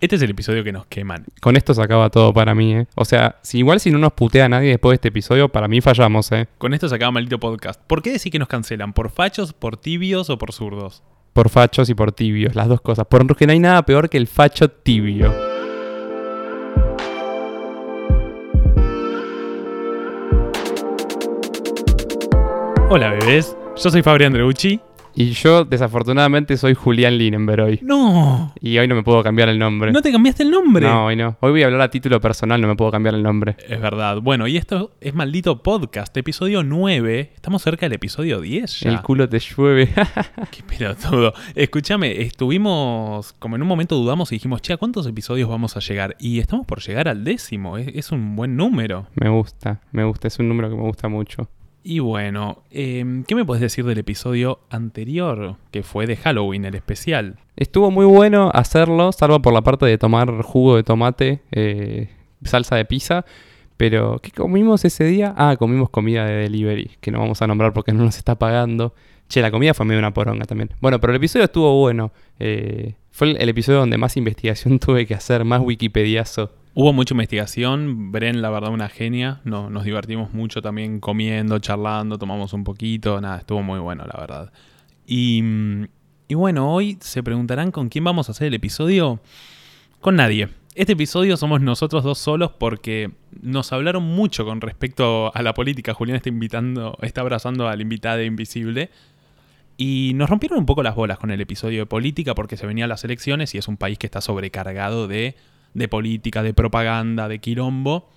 Este es el episodio que nos queman. Con esto se acaba todo para mí, ¿eh? O sea, si igual si no nos putea nadie después de este episodio, para mí fallamos, ¿eh? Con esto se acaba maldito podcast. ¿Por qué decir que nos cancelan? ¿Por fachos, por tibios o por zurdos? Por fachos y por tibios, las dos cosas. Porque no hay nada peor que el facho tibio. Hola bebés, yo soy Fabri Andreucci. Y yo, desafortunadamente, soy Julián Linenberg hoy. No, Y hoy no me puedo cambiar el nombre. no te cambiaste el nombre. No, hoy no. Hoy voy a hablar a título personal, no me puedo cambiar el nombre. Es verdad. Bueno, y esto es maldito podcast, episodio 9. Estamos cerca del episodio 10 ya. El culo te llueve. Qué pelotudo. Escúchame, estuvimos, como en un momento dudamos y dijimos, che, ¿a cuántos episodios vamos a llegar? Y estamos por llegar al décimo. Es, es un buen número. me gusta, me gusta. Es un número que me gusta mucho. Y bueno, em, ¿qué me puedes decir del episodio anterior? Que fue de Halloween, el especial. Estuvo muy bueno hacerlo, salvo por la parte de tomar jugo de tomate, eh, salsa de pizza. Pero, ¿qué comimos ese día? Ah, comimos comida de delivery, que no vamos a nombrar porque no nos está pagando. Che, la comida fue medio una poronga también. Bueno, pero el episodio estuvo bueno. Eh, fue el, el episodio donde más investigación tuve que hacer, más wikipediazo. Hubo mucha investigación, Bren, la verdad, una genia. No, nos divertimos mucho también comiendo, charlando, tomamos un poquito. Nada, estuvo muy bueno, la verdad. Y, y bueno, hoy se preguntarán con quién vamos a hacer el episodio. Con nadie. Este episodio somos nosotros dos solos porque nos hablaron mucho con respecto a la política. Julián está invitando, está abrazando al invitado invisible. Y nos rompieron un poco las bolas con el episodio de política porque se venían las elecciones y es un país que está sobrecargado de, de política, de propaganda, de quilombo.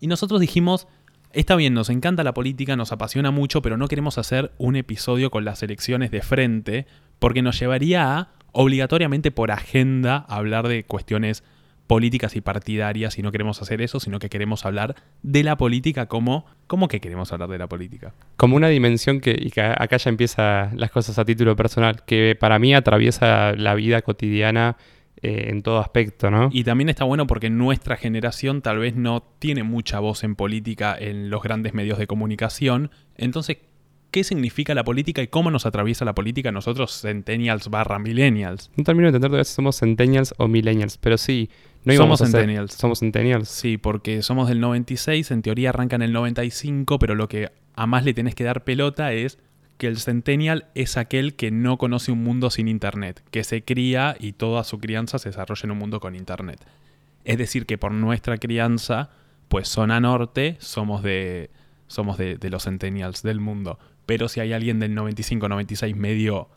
Y nosotros dijimos, está bien, nos encanta la política, nos apasiona mucho, pero no queremos hacer un episodio con las elecciones de frente porque nos llevaría a, obligatoriamente por agenda, a hablar de cuestiones políticas y partidarias y no queremos hacer eso, sino que queremos hablar de la política como... ¿Cómo que queremos hablar de la política? Como una dimensión que, y que acá ya empieza las cosas a título personal, que para mí atraviesa la vida cotidiana eh, en todo aspecto, ¿no? Y también está bueno porque nuestra generación tal vez no tiene mucha voz en política en los grandes medios de comunicación. Entonces, ¿qué significa la política y cómo nos atraviesa la política nosotros, centennials barra millennials? No termino de entender todavía si somos centennials o millennials, pero sí, no Somos centennials. Somos centennials. Sí, porque somos del 96, en teoría arranca en el 95, pero lo que a más le tenés que dar pelota es que el centennial es aquel que no conoce un mundo sin internet, que se cría y toda su crianza se desarrolla en un mundo con internet. Es decir, que por nuestra crianza, pues zona norte, somos de somos de, de los centennials del mundo. Pero si hay alguien del 95, 96 medio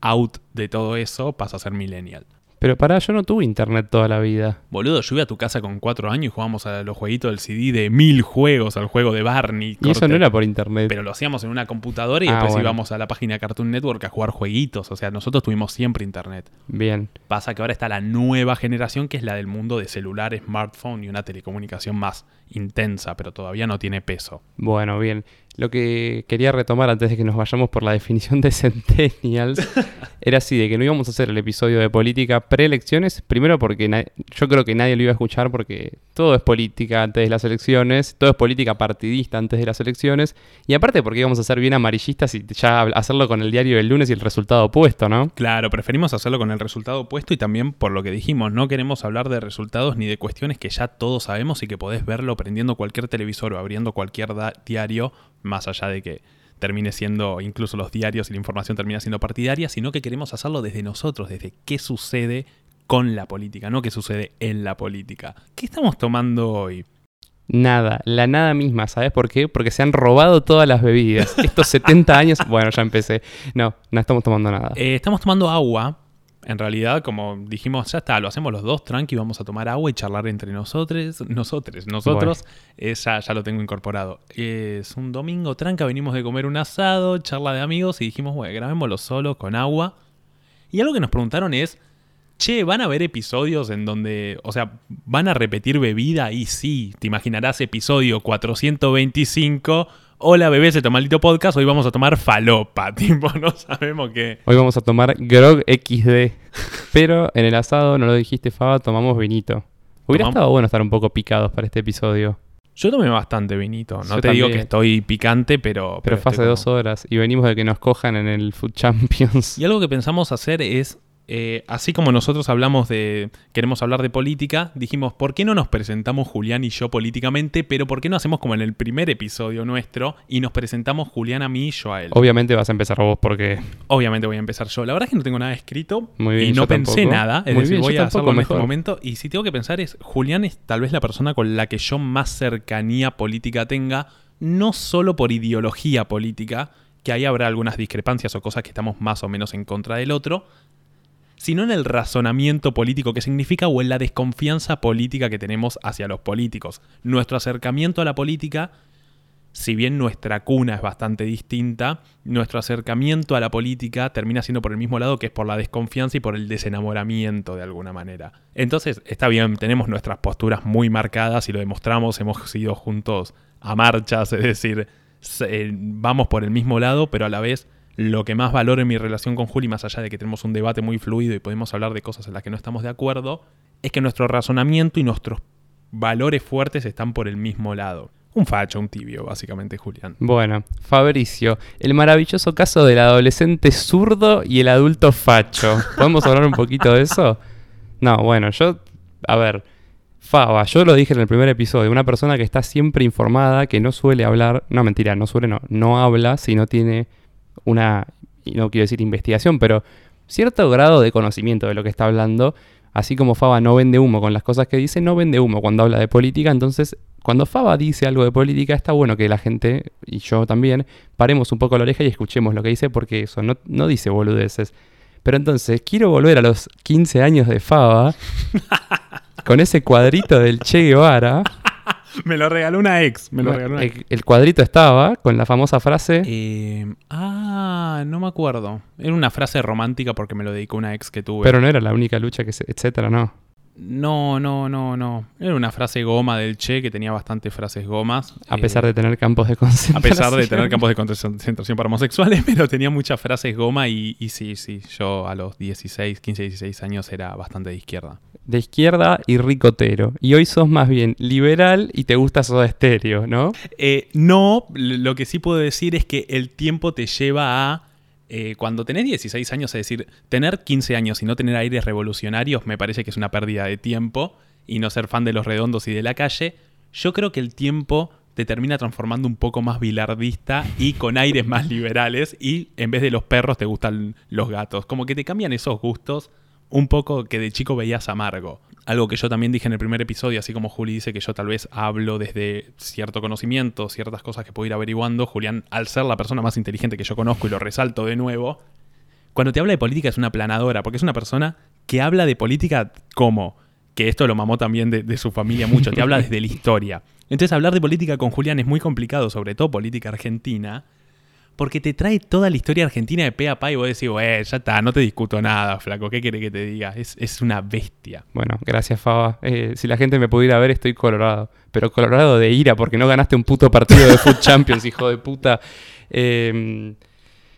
out de todo eso, pasa a ser millennial. Pero pará, yo no tuve internet toda la vida. Boludo, yo iba a tu casa con cuatro años y jugábamos a los jueguitos del CD de mil juegos, al juego de Barney. Y eso no era por internet. Pero lo hacíamos en una computadora y Ah, después bueno. íbamos a la página Cartoon Network a jugar jueguitos. O sea, nosotros tuvimos siempre internet. Bien. Pasa que ahora está la nueva generación que es la del mundo de celular, smartphone y una telecomunicación más intensa, pero todavía no tiene peso. Bueno, bien. Lo que quería retomar antes de que nos vayamos por la definición de centennials era así, de que no íbamos a hacer el episodio de política preelecciones. Primero porque yo creo que nadie lo iba a escuchar porque todo es política antes de las elecciones, todo es política partidista antes de las elecciones. Y aparte porque íbamos a ser bien amarillistas y ya hacerlo con el diario del lunes y el resultado opuesto, ¿no? Claro, preferimos hacerlo con el resultado opuesto y también por lo que dijimos, no queremos hablar de resultados ni de cuestiones que ya todos sabemos y que podés verlo prendiendo cualquier televisor o abriendo cualquier diario, más allá de que termine siendo, incluso los diarios y la información termina siendo partidaria, sino que queremos hacerlo desde nosotros, desde qué sucede con la política, no qué sucede en la política. ¿Qué estamos tomando hoy? Nada, la nada misma, ¿sabes por qué? Porque se han robado todas las bebidas. Estos 70 años, bueno, ya empecé. No, no estamos tomando nada. Eh, estamos tomando agua. En realidad, como dijimos, ya está, lo hacemos los dos, tranqui, vamos a tomar agua y charlar entre nosotros. Nosotros, nosotros, eh, ya, ya lo tengo incorporado. Es un domingo tranca, venimos de comer un asado, charla de amigos y dijimos, bueno, grabémoslo solo con agua. Y algo que nos preguntaron es, che, ¿van a haber episodios en donde, o sea, van a repetir bebida? Y sí, te imaginarás episodio 425. Hola, bebés, este maldito podcast, hoy vamos a tomar falopa. Tipo, no sabemos qué. Hoy vamos a tomar Grog XD. Pero en el asado, no lo dijiste, Faba, tomamos vinito. Hubiera Tomam- estado bueno estar un poco picados para este episodio. Yo tomé bastante vinito. No Yo te digo que estoy picante, pero. Pero fue hace dos horas y venimos de que nos cojan en el Food Champions. Y algo que pensamos hacer es eh, así como nosotros hablamos de, queremos hablar de política, dijimos, ¿por qué no nos presentamos Julián y yo políticamente? Pero ¿por qué no hacemos como en el primer episodio nuestro y nos presentamos Julián a mí y yo a él? Obviamente vas a empezar vos porque... Obviamente voy a empezar yo. La verdad es que no tengo nada escrito Muy bien, y no yo pensé tampoco. nada. Es Muy decir, bien, voy a hacerlo en este momento. Y si tengo que pensar es, Julián es tal vez la persona con la que yo más cercanía política tenga, no solo por ideología política, que ahí habrá algunas discrepancias o cosas que estamos más o menos en contra del otro, sino en el razonamiento político que significa o en la desconfianza política que tenemos hacia los políticos. Nuestro acercamiento a la política, si bien nuestra cuna es bastante distinta, nuestro acercamiento a la política termina siendo por el mismo lado que es por la desconfianza y por el desenamoramiento de alguna manera. Entonces, está bien, tenemos nuestras posturas muy marcadas y lo demostramos, hemos ido juntos a marchas, es decir, eh, vamos por el mismo lado, pero a la vez lo que más valoro en mi relación con Juli, más allá de que tenemos un debate muy fluido y podemos hablar de cosas en las que no estamos de acuerdo, es que nuestro razonamiento y nuestros valores fuertes están por el mismo lado. Un facho, un tibio, básicamente, Julián. Bueno, Fabricio, el maravilloso caso del adolescente zurdo y el adulto facho. ¿Podemos hablar un poquito de eso? No, bueno, yo, a ver, Faba, yo lo dije en el primer episodio, una persona que está siempre informada, que no suele hablar, no mentira, no suele, no, no habla si no tiene una, y no quiero decir investigación, pero cierto grado de conocimiento de lo que está hablando, así como Faba no vende humo con las cosas que dice, no vende humo cuando habla de política, entonces cuando Faba dice algo de política, está bueno que la gente, y yo también, paremos un poco la oreja y escuchemos lo que dice, porque eso no, no dice boludeces. Pero entonces, quiero volver a los 15 años de Faba, con ese cuadrito del Che Guevara. Me lo regaló una ex. Me lo regaló una ex. El, el cuadrito estaba con la famosa frase, Eh, ah, no me acuerdo. Era una frase romántica porque me lo dedicó una ex que tuve. pero no era la única lucha que se, etcétera, no. No, no, no, no. Era una frase goma del Che que tenía bastantes frases gomas. A Eh, pesar de tener campos de concentración. A pesar de tener campos de concentración para homosexuales, pero tenía muchas frases goma y, y sí, sí, yo a los 16, 15, 16 años era bastante de izquierda. De izquierda y ricotero. Y hoy sos más bien liberal y te gusta Soda Estéreo, ¿no? Eh, no, lo que sí puedo decir es que el tiempo te lleva a... eh, cuando tenés 16 años, es decir, tener 15 años y no tener aires revolucionarios me parece que es una pérdida de tiempo y no ser fan de los redondos y de la calle, yo creo que el tiempo te termina transformando un poco más bilardista y con aires más liberales y en vez de los perros te gustan los gatos. Como que te cambian esos gustos un poco que de chico veías amargo. Algo que yo también dije en el primer episodio, así como Juli dice que yo tal vez hablo desde cierto conocimiento, ciertas cosas que puedo ir averiguando, Julián, al ser la persona más inteligente que yo conozco y lo resalto de nuevo, cuando te habla de política es una planadora, porque es una persona que habla de política como, que esto lo mamó también de, de su familia mucho, te habla desde la historia. Entonces hablar de política con Julián es muy complicado, sobre todo política argentina, porque te trae toda la historia argentina de pe a pa y vos decís, eh, ya está, no te discuto nada, flaco, ¿qué quiere que te diga? Es, una bestia. Bueno, gracias Faba. Eh, si la gente me pudiera ver, estoy colorado. Pero colorado de ira porque no ganaste un puto partido de Food Champions, hijo de puta. Eh,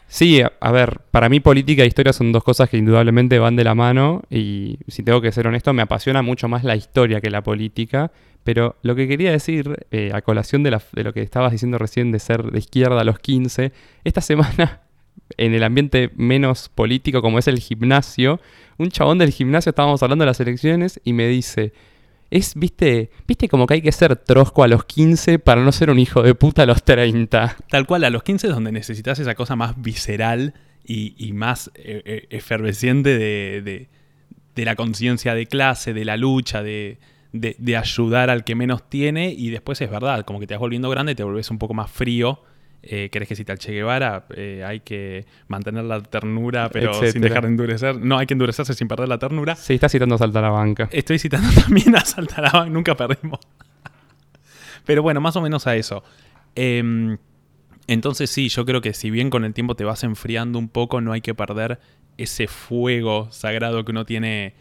sí, a, a ver, para mí política e historia son dos cosas que indudablemente van de la mano. Y si tengo que ser honesto, me apasiona mucho más la historia que la política. Pero lo que quería decir, eh, a colación de, lo que estabas diciendo recién de ser de izquierda a los 15, esta semana, en el ambiente menos político como es el gimnasio, un chabón del gimnasio, estábamos hablando de las elecciones, y me dice, es, viste, viste como que hay que ser trosco a los 15 para no ser un hijo de puta a los 30. Tal cual, a los 15 es donde necesitas esa cosa más visceral y, y más eh, eh, efervesciente de, de- de la conciencia de clase, de la lucha, de, de- de ayudar al que menos tiene. Y después es verdad, como que te vas volviendo grande, te volvés un poco más frío. Eh, ¿Querés que cita al Che Guevara? Eh, hay que mantener la ternura, pero sin Etcétera. dejar de endurecer. No, hay que endurecerse sin perder la ternura. Sí, está citando a la banca. Estoy citando también a Saltarabán, nunca perdimos. Pero bueno, más o menos a eso. Em, entonces sí, yo creo que si bien con el tiempo te vas enfriando un poco, no hay que perder ese fuego sagrado que uno tiene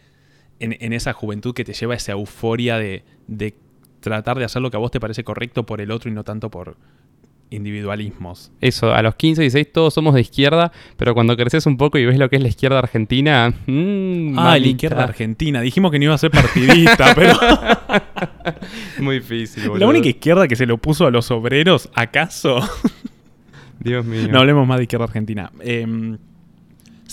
en, en esa juventud que te lleva a esa euforia de, de tratar de hacer lo que a vos te parece correcto por el otro y no tanto por individualismos. Eso, a los 15 y 16 todos somos de izquierda, pero cuando creces un poco y ves lo que es la izquierda argentina, mmm, Ah, la izquierda argentina. Dijimos que no iba a ser partidista, pero Muy difícil, la boludo. única izquierda que se lo puso a los obreros, ¿acaso? Dios mío. No hablemos más de izquierda argentina. Eh,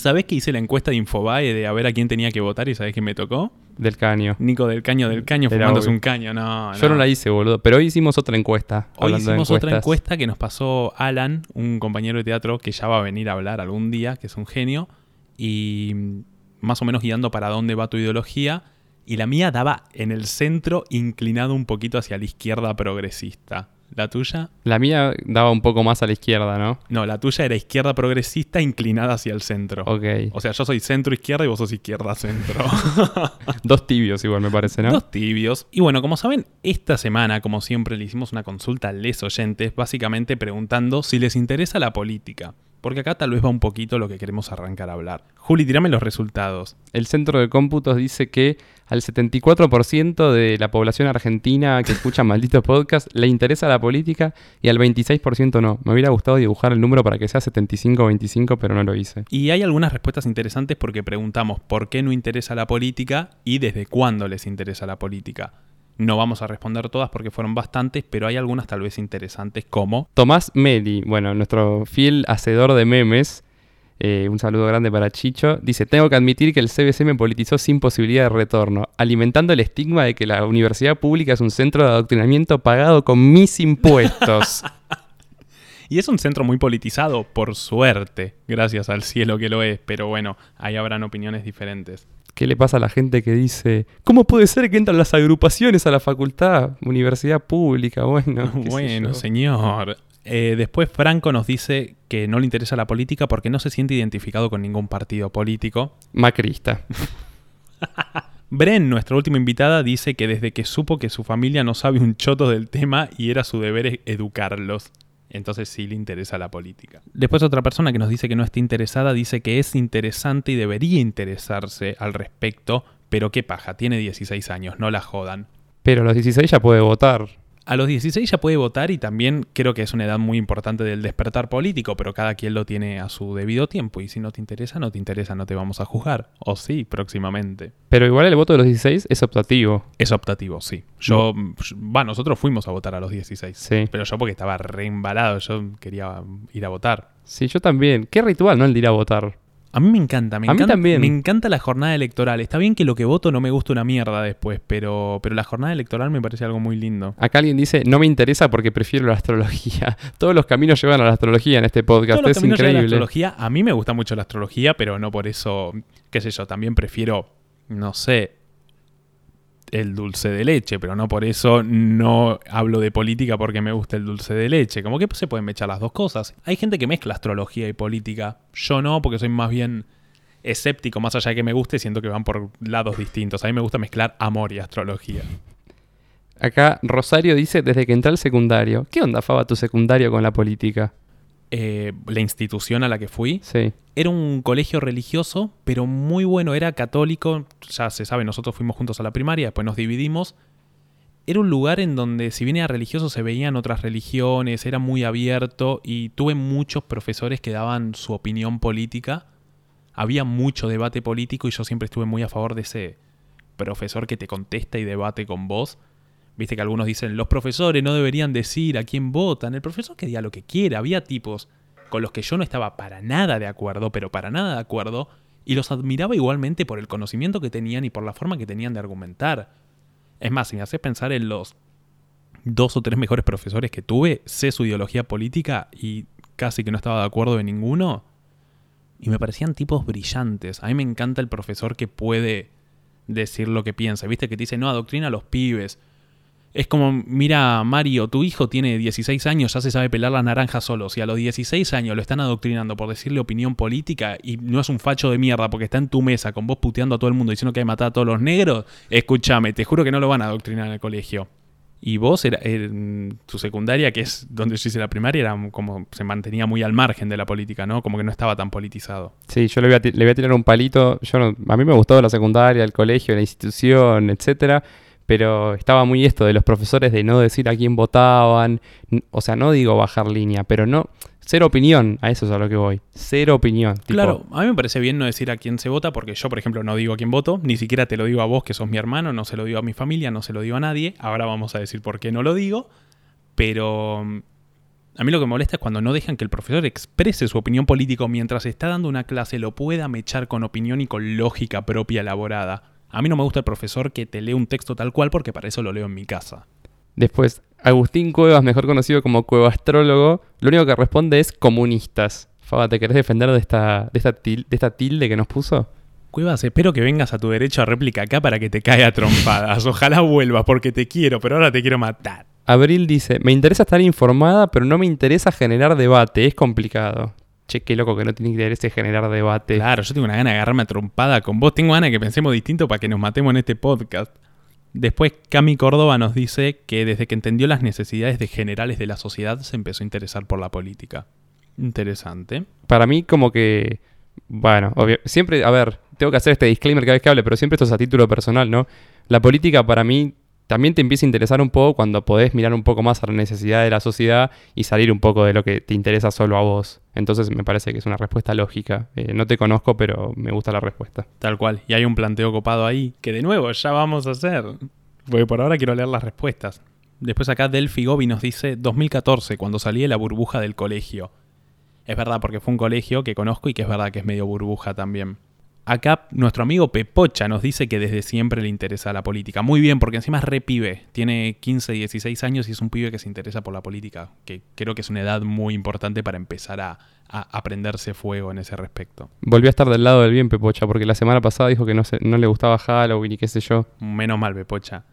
¿Sabés que hice la encuesta de Infobae de a ver a quién tenía que votar y sabés quién me tocó? Del caño. Nico del Caño del Caño Era fumándose obvio. un caño, no. Yo no la hice, boludo. Pero hoy hicimos otra encuesta. Hoy de hicimos otra encuesta que nos pasó Alan, un compañero de teatro que ya va a venir a hablar algún día, que es un genio, y más o menos guiando para dónde va tu ideología. Y la mía daba en el centro, inclinado un poquito hacia la izquierda progresista. ¿La tuya? La mía daba un poco más a la izquierda, ¿no? No, la tuya era izquierda progresista inclinada hacia el centro. Ok. O sea, yo soy centro izquierda y vos sos izquierda centro. Dos tibios igual me parece, ¿no? Dos tibios. Y bueno, como saben, esta semana, como siempre, le hicimos una consulta a les oyentes, básicamente preguntando si les interesa la política. Porque acá tal vez va un poquito lo que queremos arrancar a hablar. Juli, tirame los resultados. El centro de cómputos dice que al 74% de la población argentina que escucha malditos podcast le interesa la política y al 26% no. Me hubiera gustado dibujar el número para que sea 75-25, pero no lo hice. Y hay algunas respuestas interesantes porque preguntamos por qué no interesa la política y desde cuándo les interesa la política. No vamos a responder todas porque fueron bastantes, pero hay algunas tal vez interesantes como Tomás Meli, bueno, nuestro fiel hacedor de memes, eh, un saludo grande para Chicho, dice, tengo que admitir que el CBC me politizó sin posibilidad de retorno, alimentando el estigma de que la universidad pública es un centro de adoctrinamiento pagado con mis impuestos. Y es un centro muy politizado, por suerte, gracias al cielo que lo es, pero bueno, ahí habrán opiniones diferentes. ¿Qué le pasa a la gente que dice, ¿cómo puede ser que entran las agrupaciones a la facultad, universidad pública? Bueno, Bueno, señor. Eh, después Franco nos dice que no le interesa la política porque no se siente identificado con ningún partido político. Macrista. Bren, nuestra última invitada, dice que desde que supo que su familia no sabe un choto del tema y era su deber e- educarlos. Entonces sí le interesa la política. Después otra persona que nos dice que no está interesada dice que es interesante y debería interesarse al respecto, pero qué paja, tiene 16 años, no la jodan. Pero a los 16 ya puede votar. A los 16 ya puede votar y también creo que es una edad muy importante del despertar político, pero cada quien lo tiene a su debido tiempo y si no te interesa, no te interesa, no te vamos a juzgar. O sí, próximamente. Pero igual el voto de los 16 es optativo. Es optativo, sí. Yo, va, nosotros fuimos a votar a los 16. Sí. Pero yo porque estaba reembalado, yo quería ir a votar. Sí, yo también. Qué ritual, ¿no? El de ir a votar. A mí me encanta, me A mí encanta, también. me encanta la jornada electoral. Está bien que lo que voto no me gusta una mierda después, pero, pero la jornada electoral me parece algo muy lindo. Acá alguien dice, no me interesa porque prefiero la astrología. Todos los caminos llevan a la astrología en este podcast. Todos los es llevan a la increíble. astrología. A mí me gusta mucho la astrología, pero no por eso, qué sé yo, también prefiero, no sé, el dulce de leche, pero no por eso no hablo de política porque me gusta el dulce de leche. Como que se pueden echar las dos cosas. Hay gente que mezcla astrología y política. Yo no, porque soy más bien escéptico, más allá de que me guste, siento que van por lados distintos. A mí me gusta mezclar amor y astrología. Acá Rosario dice, desde que entré al secundario. ¿Qué onda, Faba, tu secundario con la política? Eh, la institución a la que fui Sí. Era un colegio religioso, pero muy bueno, era católico, ya se sabe, nosotros fuimos juntos a la primaria, después nos dividimos. Era un lugar en donde, si bien era religioso, se veían otras religiones, era muy abierto y tuve muchos profesores que daban su opinión política. Había mucho debate político y yo siempre estuve muy a favor de ese profesor que te contesta y debate con vos. Viste que algunos dicen, los profesores no deberían decir a quién votan. El profesor que diga lo que quiera. Había tipos con los que yo no estaba para nada de acuerdo, pero para nada de acuerdo, y los admiraba igualmente por el conocimiento que tenían y por la forma que tenían de argumentar. Es más, si me haces pensar en los dos o tres mejores profesores que tuve, sé su ideología política y casi que no estaba de acuerdo de ninguno, y me parecían tipos brillantes. A mí me encanta el profesor que puede decir lo que piensa. Viste que te dice, no, adoctrina a los pibes. Es como, mira, Mario, tu hijo tiene 16 años, ya se sabe pelar la naranja solo. Si a los 16 años lo están adoctrinando por decirle opinión política y no es un facho de mierda porque está en tu mesa con vos puteando a todo el mundo diciendo que hay matar a todos los negros, escúchame, te juro que no lo van a adoctrinar en el colegio. Y vos, era, en tu secundaria, que es donde yo hice la primaria, era como se mantenía muy al margen de la política, ¿no? Como que no estaba tan politizado. Sí, yo le voy a, tirar un palito. Yo no- a mí me gustó la secundaria, el colegio, la institución, etcétera. Pero estaba muy esto de los profesores de no decir a quién votaban. O sea, no digo bajar línea, pero no. Cero opinión, a eso es a lo que voy. Cero opinión. Claro, a mí me parece bien no decir a quién se vota, porque yo, por ejemplo, no digo a quién voto, ni siquiera te lo digo a vos, que sos mi hermano, no se lo digo a mi familia, no se lo digo a nadie. Ahora vamos a decir por qué no lo digo, pero mm, A mí lo que me molesta es cuando no dejan que el profesor exprese su opinión política mientras está dando una clase, lo pueda mechar con opinión y con lógica propia elaborada. A mí no me gusta el profesor que te lee un texto tal cual porque para eso lo leo en mi casa. Después, Agustín Cuevas, mejor conocido como Cuevastrólogo, lo único que responde es comunistas. Faba, ¿te querés defender de esta, de esta, de esta tilde que nos puso? Cuevas, espero que vengas a tu derecho a réplica acá para que te caiga trompadas. Ojalá vuelvas porque te quiero, pero ahora te quiero matar. Abril dice, me interesa estar informada, pero no me interesa generar debate, es complicado. Che, qué loco que no tiene interés en generar debate. Claro, yo tengo una gana de agarrarme a trompada con vos. Tengo ganas de que pensemos distinto para que nos matemos en este podcast. Después, Cami Córdoba nos dice que desde que entendió las necesidades de generales de la sociedad se empezó a interesar por la política. Interesante. Para mí, como que. Bueno, obvio, siempre, a ver, tengo que hacer este disclaimer cada vez que hable, pero siempre esto es a título personal, ¿no? La política para mí también te empieza a interesar un poco cuando podés mirar un poco más a la necesidad de la sociedad y salir un poco de lo que te interesa solo a vos. Entonces me parece que es una respuesta lógica. Eh, no te conozco, pero me gusta la respuesta. Tal cual. Y hay un planteo copado ahí que de nuevo ya vamos a hacer. Porque por ahora quiero leer las respuestas. Después acá Delphi Gobi nos dice 2014, cuando salí de la burbuja del colegio. Es verdad, porque fue un colegio que conozco y que es verdad que es medio burbuja también. Acá nuestro amigo Pepocha nos dice que desde siempre le interesa la política. Muy bien, porque encima es re pibe. Tiene 15, 16 años y es un pibe que se interesa por la política. Que creo que es una edad muy importante para empezar a, a, prenderse fuego en ese respecto. Volvió a estar del lado del bien Pepocha, porque la semana pasada dijo que no, no le gustaba Halloween y qué sé yo. Menos mal, Pepocha.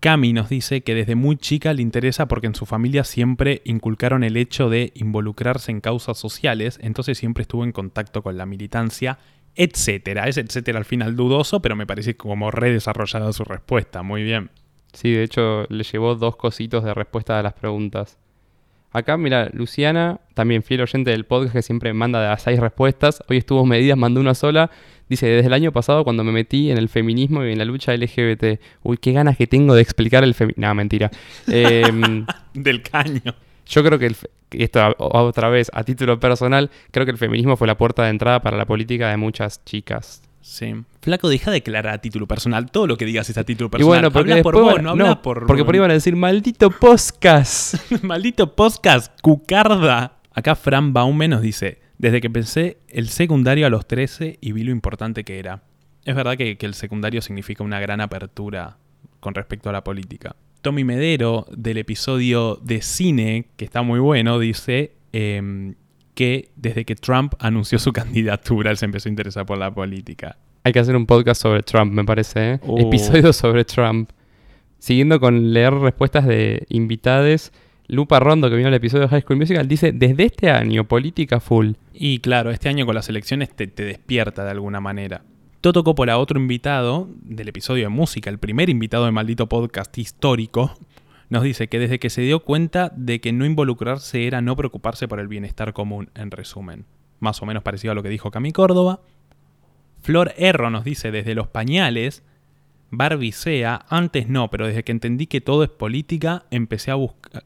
Cami nos dice que desde muy chica le interesa porque en su familia siempre inculcaron el hecho de involucrarse en causas sociales, entonces siempre estuvo en contacto con la militancia etcétera. Es etcétera al final dudoso, pero me parece como redesarrollada su respuesta. Muy bien. Sí, de hecho le llevó dos cositos de respuesta a las preguntas. Acá, mira, Luciana, también fiel oyente del podcast que siempre manda de seis respuestas. Hoy estuvo medidas, mandó una sola. Dice, desde el año pasado cuando me metí en el feminismo y en la lucha LGBT. Uy, qué ganas que tengo de explicar el feminismo. No, mentira. Em, del caño. Yo creo que el, esto otra vez a título personal, creo que el feminismo fue la puerta de entrada para la política de muchas chicas. Sí. Flaco, deja de declarar a título personal. Todo lo que digas es a título personal. Y bueno, porque por vos, no, no por. Porque por ahí van a decir, maldito podcast. maldito podcast, cucarda. Acá Fran Baume nos dice: Desde que pensé el secundario a los 13 y vi lo importante que era. Es verdad que el secundario significa una gran apertura con respecto a la política. Tommy Medero, del episodio de cine, que está muy bueno, dice em, que desde que Trump anunció su candidatura, él se empezó a interesar por la política. Hay que hacer un podcast sobre Trump, me parece. ¿eh? Uh. Episodio sobre Trump. Siguiendo con leer respuestas de invitades, Lupa Rondo, que vino al episodio de High School Musical, dice, desde este año, política full. Y claro, este año con las elecciones te despierta de alguna manera. Toto Coppola, otro invitado del episodio de música, el primer invitado de maldito podcast histórico, nos dice que desde que se dio cuenta de que no involucrarse era no preocuparse por el bienestar común, en resumen. Más o menos parecido a lo que dijo Cami Córdoba. Flor Erro nos dice desde los pañales Barbicea, antes no, pero desde que entendí que todo es política, empecé a,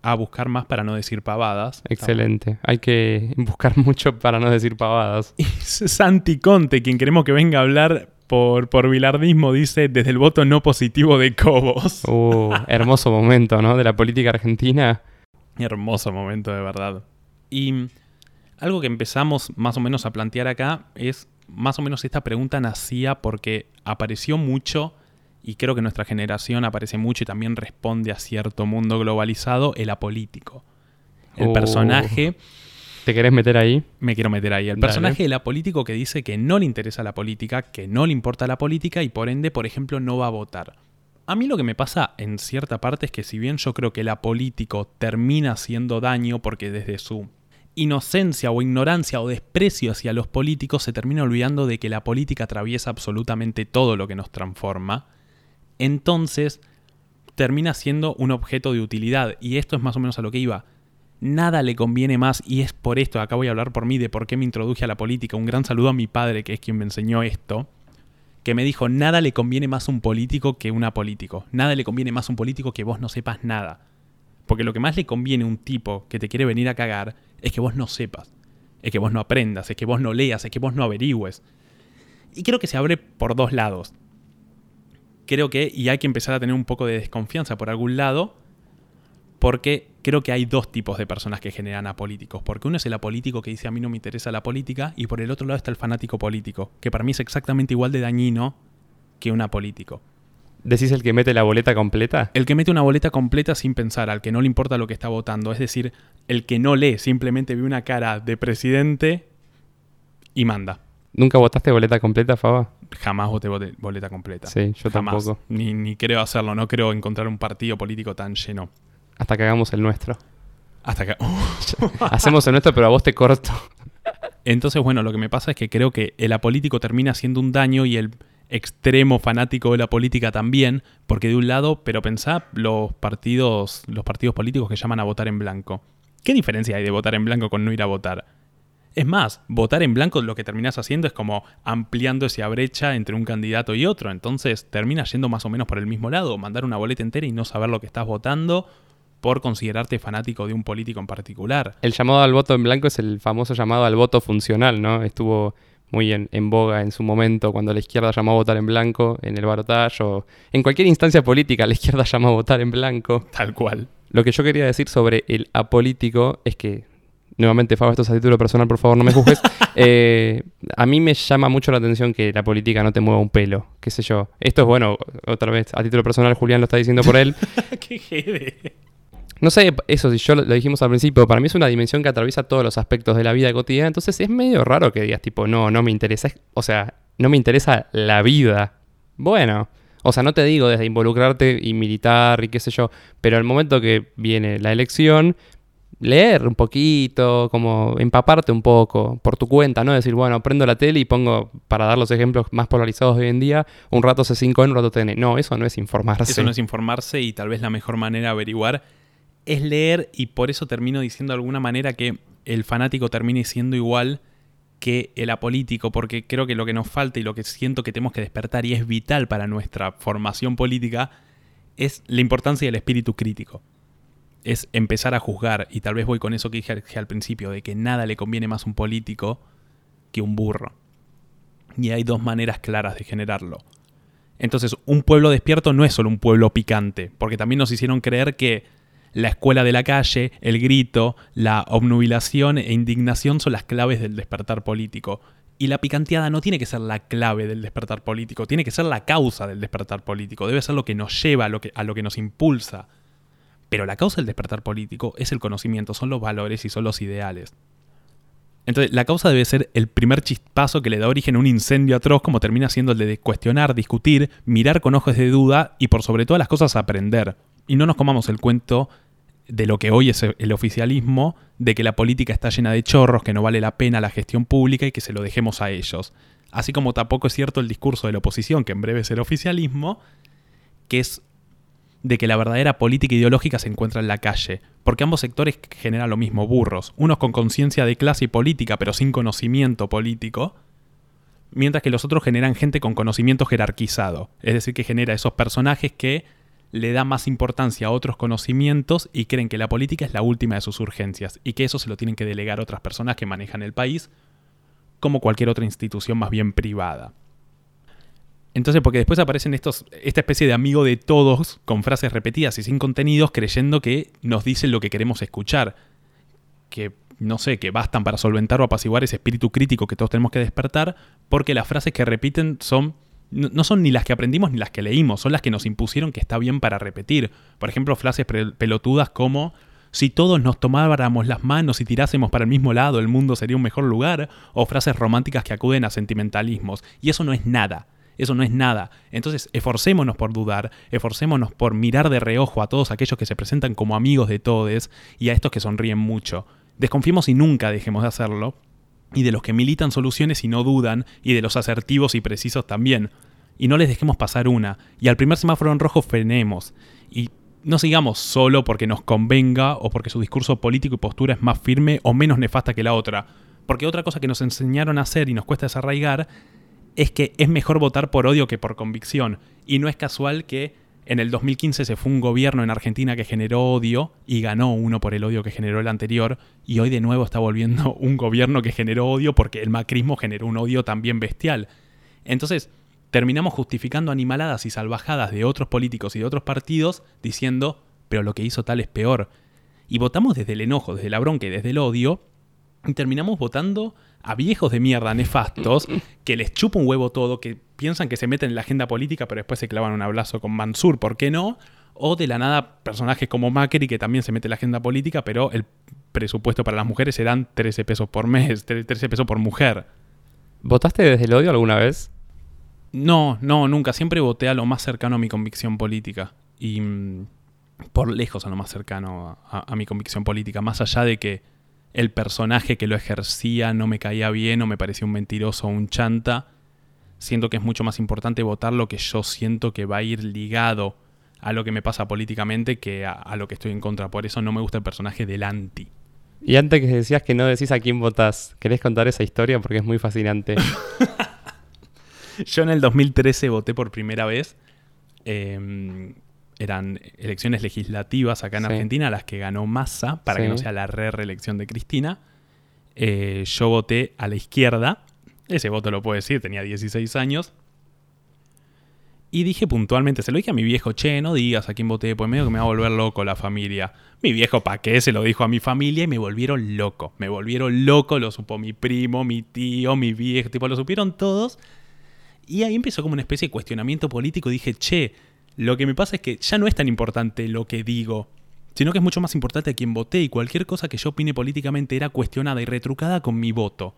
a buscar más para no decir pavadas. Excelente. Hay que buscar mucho para no decir pavadas. Y Santi Conte, quien queremos que venga a hablar por, por bilardismo, dice desde el voto no positivo de Cobos. Uh, hermoso momento, ¿no? De la política argentina. Hermoso momento, de verdad. Y algo que empezamos más o menos a plantear acá es, más o menos esta pregunta nacía porque apareció mucho y creo que nuestra generación aparece mucho y también responde a cierto mundo globalizado, el apolítico. El oh. personaje... ¿Te querés meter ahí? Me quiero meter ahí. El personaje del apolítico que dice que no le interesa la política, que no le importa la política y por ende, por ejemplo, no va a votar. A mí lo que me pasa en cierta parte es que si bien yo creo que el apolítico termina haciendo daño porque desde su inocencia o ignorancia o desprecio hacia los políticos se termina olvidando de que la política atraviesa absolutamente todo lo que nos transforma entonces termina siendo un objeto de utilidad. Y esto es más o menos a lo que iba. Nada le conviene más, y es por esto, acá voy a hablar por mí, de por qué me introduje a la política. Un gran saludo a mi padre, que es quien me enseñó esto, que me dijo, nada le conviene más un político que un apolítico. Nada le conviene más un político que vos no sepas nada. Porque lo que más le conviene a un tipo que te quiere venir a cagar es que vos no sepas, es que vos no aprendas, es que vos no leas, es que vos no averigües. Y creo que se abre por dos lados creo que, y hay que empezar a tener un poco de desconfianza por algún lado, porque creo que hay dos tipos de personas que generan apolíticos. Porque uno es el apolítico que dice a mí no me interesa la política y por el otro lado está el fanático político, que para mí es exactamente igual de dañino que un apolítico. ¿Decís el que mete la boleta completa? El que mete una boleta completa sin pensar, al que no le importa lo que está votando. Es decir, el que no lee, simplemente ve una cara de presidente y manda. ¿Nunca votaste boleta completa, Faba? Jamás voté boleta completa. Sí, yo Jamás. tampoco. Ni, ni creo hacerlo. No creo encontrar un partido político tan lleno. Hasta que hagamos el nuestro. Hasta que... Hacemos el nuestro, pero a vos te corto. Entonces, bueno, lo que me pasa es que creo que el apolítico termina haciendo un daño y el extremo fanático de la política también, porque de un lado, pero pensá los partidos, los partidos políticos que llaman a votar en blanco. ¿Qué diferencia hay de votar en blanco con no ir a votar? Es más, votar en blanco lo que terminas haciendo es como ampliando esa brecha entre un candidato y otro. Entonces terminas yendo más o menos por el mismo lado, mandar una boleta entera y no saber lo que estás votando por considerarte fanático de un político en particular. El llamado al voto en blanco es el famoso llamado al voto funcional, ¿no? Estuvo muy en, en boga en su momento cuando la izquierda llamó a votar en blanco en el balotaje o en cualquier instancia política la izquierda llamó a votar en blanco. Tal cual. Lo que yo quería decir sobre el apolítico es que, nuevamente, Fabo, esto es a título personal, por favor, no me juzgues. Eh, a mí me llama mucho la atención que la política no te mueva un pelo, qué sé yo. Esto es bueno, otra vez, a título personal, Julián lo está diciendo por él. ¡Qué jede! No sé, eso, si yo lo, dijimos al principio, para mí es una dimensión que atraviesa todos los aspectos de la vida cotidiana, entonces es medio raro que digas, tipo, no, no me interesa, es- o sea, no me interesa la vida. Bueno, o sea, no te digo desde involucrarte y militar y qué sé yo, pero al momento que viene la elección, leer un poquito, como empaparte un poco por tu cuenta, ¿no? Decir, bueno, prendo la tele y pongo, para dar los ejemplos más polarizados de hoy en día, un rato C5N, un rato TN. No, eso no es informarse. Eso no es informarse y tal vez la mejor manera de averiguar es leer y por eso termino diciendo de alguna manera que el fanático termine siendo igual que el apolítico, porque creo que lo que nos falta y lo que siento que tenemos que despertar y es vital para nuestra formación política es la importancia del espíritu crítico. Es empezar a juzgar, y tal vez voy con eso que dije al principio, de que nada le conviene más a un político que un burro. Y hay dos maneras claras de generarlo. Entonces, un pueblo despierto no es solo un pueblo picante, porque también nos hicieron creer que la escuela de la calle, el grito, la obnubilación e indignación son las claves del despertar político. Y la picanteada no tiene que ser la clave del despertar político, tiene que ser la causa del despertar político, debe ser lo que nos lleva a lo que, a lo que nos impulsa. Pero la causa del despertar político es el conocimiento, son los valores y son los ideales. Entonces, la causa debe ser el primer chispazo que le da origen a un incendio atroz, como termina siendo el de cuestionar, discutir, mirar con ojos de duda y por sobre todas las cosas aprender. Y no nos comamos el cuento de lo que hoy es el oficialismo, de que la política está llena de chorros, que no vale la pena la gestión pública y que se lo dejemos a ellos. Así como tampoco es cierto el discurso de la oposición, que en breve es el oficialismo, que es de que la verdadera política ideológica se encuentra en la calle, porque ambos sectores generan lo mismo, burros, unos con conciencia de clase y política, pero sin conocimiento político, mientras que los otros generan gente con conocimiento jerarquizado, es decir, que genera esos personajes que le da más importancia a otros conocimientos y creen que la política es la última de sus urgencias y que eso se lo tienen que delegar a otras personas que manejan el país, como cualquier otra institución más bien privada. Entonces, porque después aparecen estos, esta especie de amigo de todos con frases repetidas y sin contenidos, creyendo que nos dicen lo que queremos escuchar. Que, no sé, que bastan para solventar o apaciguar ese espíritu crítico que todos tenemos que despertar, porque las frases que repiten son. No, son ni las que aprendimos ni las que leímos, son las que nos impusieron que está bien para repetir. Por ejemplo, frases pelotudas como. Si todos nos tomáramos las manos y tirásemos para el mismo lado, el mundo sería un mejor lugar. O frases románticas que acuden a sentimentalismos. Y eso no es nada. Eso no es nada. Entonces, esforcémonos por dudar, esforcémonos por mirar de reojo a todos aquellos que se presentan como amigos de todos y a estos que sonríen mucho. Desconfiemos y nunca dejemos de hacerlo. Y de los que militan soluciones y no dudan, y de los asertivos y precisos también. Y no les dejemos pasar una. Y al primer semáforo en rojo frenemos. Y no sigamos solo porque nos convenga o porque su discurso político y postura es más firme o menos nefasta que la otra. Porque otra cosa que nos enseñaron a hacer y nos cuesta desarraigar es que es mejor votar por odio que por convicción. Y no es casual que en el 2015 se fue un gobierno en Argentina que generó odio y ganó uno por el odio que generó el anterior. Y hoy de nuevo está volviendo un gobierno que generó odio porque el macrismo generó un odio también bestial. Entonces, terminamos justificando animaladas y salvajadas de otros políticos y de otros partidos diciendo, pero lo que hizo tal es peor. Y votamos desde el enojo, desde la bronca y desde el odio. Y terminamos votando a viejos de mierda nefastos que les chupa un huevo todo, que piensan que se meten en la agenda política, pero después se clavan un abrazo con Mansur, ¿por qué no? O de la nada personajes como Macri, que también se mete en la agenda política, pero el presupuesto para las mujeres serán 13 pesos por mes, 13 pesos por mujer. ¿Votaste desde el odio alguna vez? No, no, nunca. Siempre voté a lo más cercano a mi convicción política. Y mm, por lejos a lo más cercano a, mi convicción política. Más allá de que el personaje que lo ejercía no me caía bien o me parecía un mentiroso o un chanta, siento que es mucho más importante votar lo que yo siento que va a ir ligado a lo que me pasa políticamente que a, a lo que estoy en contra. Por eso no me gusta el personaje del anti. Y antes que decías que no decís a quién votás, ¿querés contar esa historia? Porque es muy fascinante. Yo en el 2013 voté por primera vez. Em, eran elecciones legislativas acá en Argentina, las que ganó Massa, para que no sea la re-reelección de Cristina. Eh, yo voté a la izquierda. Ese voto lo puedo decir, tenía 16 años. Y dije puntualmente, se lo dije a mi viejo, che, no digas a quién voté, pues medio que me va a volver loco la familia. Mi viejo, ¿pa' qué? Se lo dijo a mi familia y me volvieron loco. Me volvieron loco, lo supo mi primo, mi tío, mi viejo, tipo, lo supieron todos. Y ahí empezó como una especie de cuestionamiento político. Dije, che, lo que me pasa es que ya no es tan importante lo que digo, sino que es mucho más importante a quién voté y cualquier cosa que yo opine políticamente era cuestionada y retrucada con mi voto.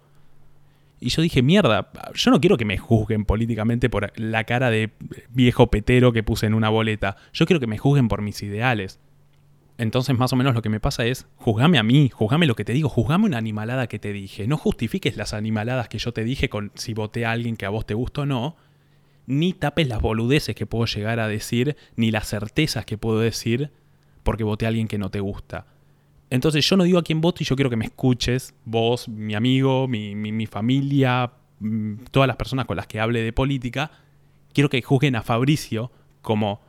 Y yo dije, mierda, yo no quiero que me juzguen políticamente por la cara de viejo petero que puse en una boleta. Yo quiero que me juzguen por mis ideales. Entonces, más o menos lo que me pasa es, juzgame a mí, juzgame lo que te digo, juzgame una animalada que te dije. No justifiques las animaladas que yo te dije con si voté a alguien que a vos te gusta o no, ni tapes las boludeces que puedo llegar a decir, ni las certezas que puedo decir porque voté a alguien que no te gusta. Entonces yo no digo a quién voto y yo quiero que me escuches, vos, mi amigo, mi, familia, mm, todas las personas con las que hable de política. Quiero que juzguen a Fabricio como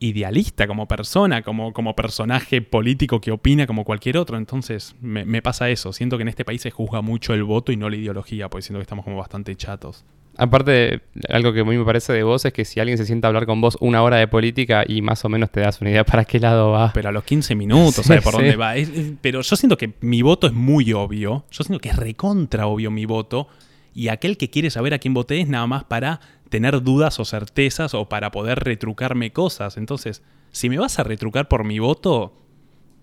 idealista, como persona, como, como personaje político que opina como cualquier otro. Entonces me, me, pasa eso. Siento que en este país se juzga mucho el voto y no la ideología, porque siento que estamos como bastante chatos. Aparte, algo que a mí me parece de vos es que si alguien se sienta a hablar con vos una hora de política y más o menos te das una idea para qué lado va. Pero a los 15 minutos, ¿sabes por dónde va? pero yo siento que mi voto es muy obvio. Yo siento que es recontra obvio mi voto. Y aquel que quiere saber a quién voté es nada más para tener dudas o certezas o para poder retrucarme cosas. Entonces, si me vas a retrucar por mi voto,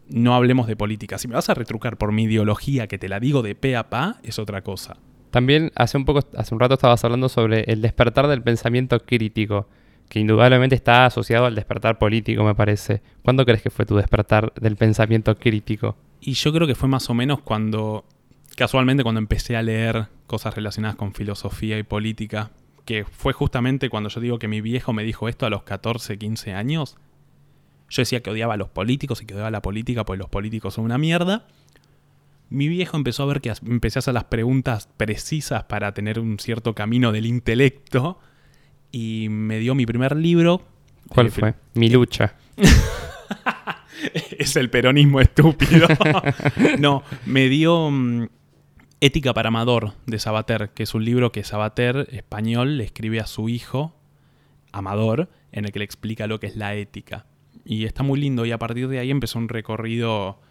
no hablemos de política. Si me vas a retrucar por mi ideología, que te la digo de pe a pa, es otra cosa. También hace un poco, hace un rato estabas hablando sobre el despertar del pensamiento crítico, que indudablemente está asociado al despertar político, me parece. ¿Cuándo crees que fue tu despertar del pensamiento crítico? Y yo creo que fue más o menos cuando, casualmente cuando empecé a leer cosas relacionadas con filosofía y política, que fue justamente cuando yo digo que mi viejo me dijo esto a los 14, 15 años. Yo decía que odiaba a los políticos y que odiaba la política porque los políticos son una mierda mi viejo empezó a ver que empecé a hacer las preguntas precisas para tener un cierto camino del intelecto y me dio mi primer libro. ¿Cuál eh, fue? Mi lucha. es el peronismo estúpido. no, me dio mm, Ética para Amador de Sabater, que es un libro que Sabater, español, le escribe a su hijo, Amador, en el que le explica lo que es la ética. Y está muy lindo y a partir de ahí empezó un recorrido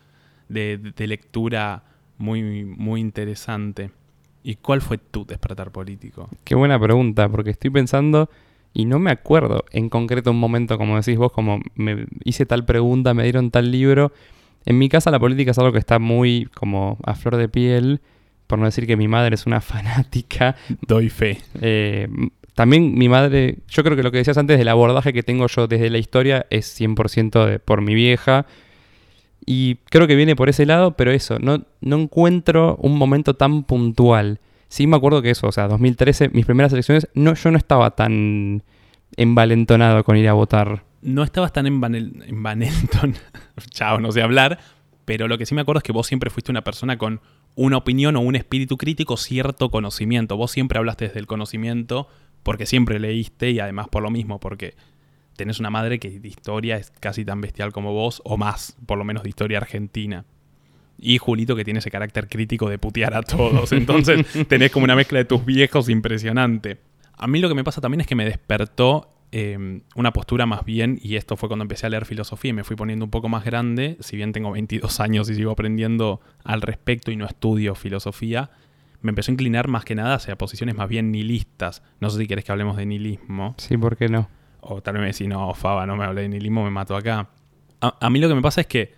de, lectura muy, muy interesante. ¿Y cuál fue tu despertar político? Qué buena pregunta, porque estoy pensando y no me acuerdo en concreto un momento, como decís vos, como me hice tal pregunta, me dieron tal libro. En mi casa la política es algo que está muy como a flor de piel, por no decir que mi madre es una fanática. Doy fe. Eh, también mi madre, yo creo que lo que decías antes del abordaje que tengo yo desde la historia es 100% de, por mi vieja y creo que viene por ese lado, pero eso, no, no encuentro un momento tan puntual. Sí me acuerdo que eso, o sea, 2013, mis primeras elecciones, no, yo no estaba tan envalentonado con ir a votar. No estabas tan envalentonado, chao, no sé hablar, pero lo que sí me acuerdo es que vos siempre fuiste una persona con una opinión o un espíritu crítico, cierto conocimiento. Vos siempre hablaste desde el conocimiento porque siempre leíste y además por lo mismo, porque tenés una madre que de historia es casi tan bestial como vos, o más, por lo menos de historia argentina. Y Julito que tiene ese carácter crítico de putear a todos. Entonces tenés como una mezcla de tus viejos impresionante. A mí lo que me pasa también es que me despertó eh, una postura más bien, y esto fue cuando empecé a leer filosofía y me fui poniendo un poco más grande, si bien tengo 22 años y sigo aprendiendo al respecto y no estudio filosofía, me empezó a inclinar más que nada hacia posiciones más bien nihilistas. No sé si querés que hablemos de nihilismo. Sí, ¿por qué no? O tal vez me decís, no, Faba, no me hablé de nihilismo, me mato acá. A, a mí lo que me pasa es que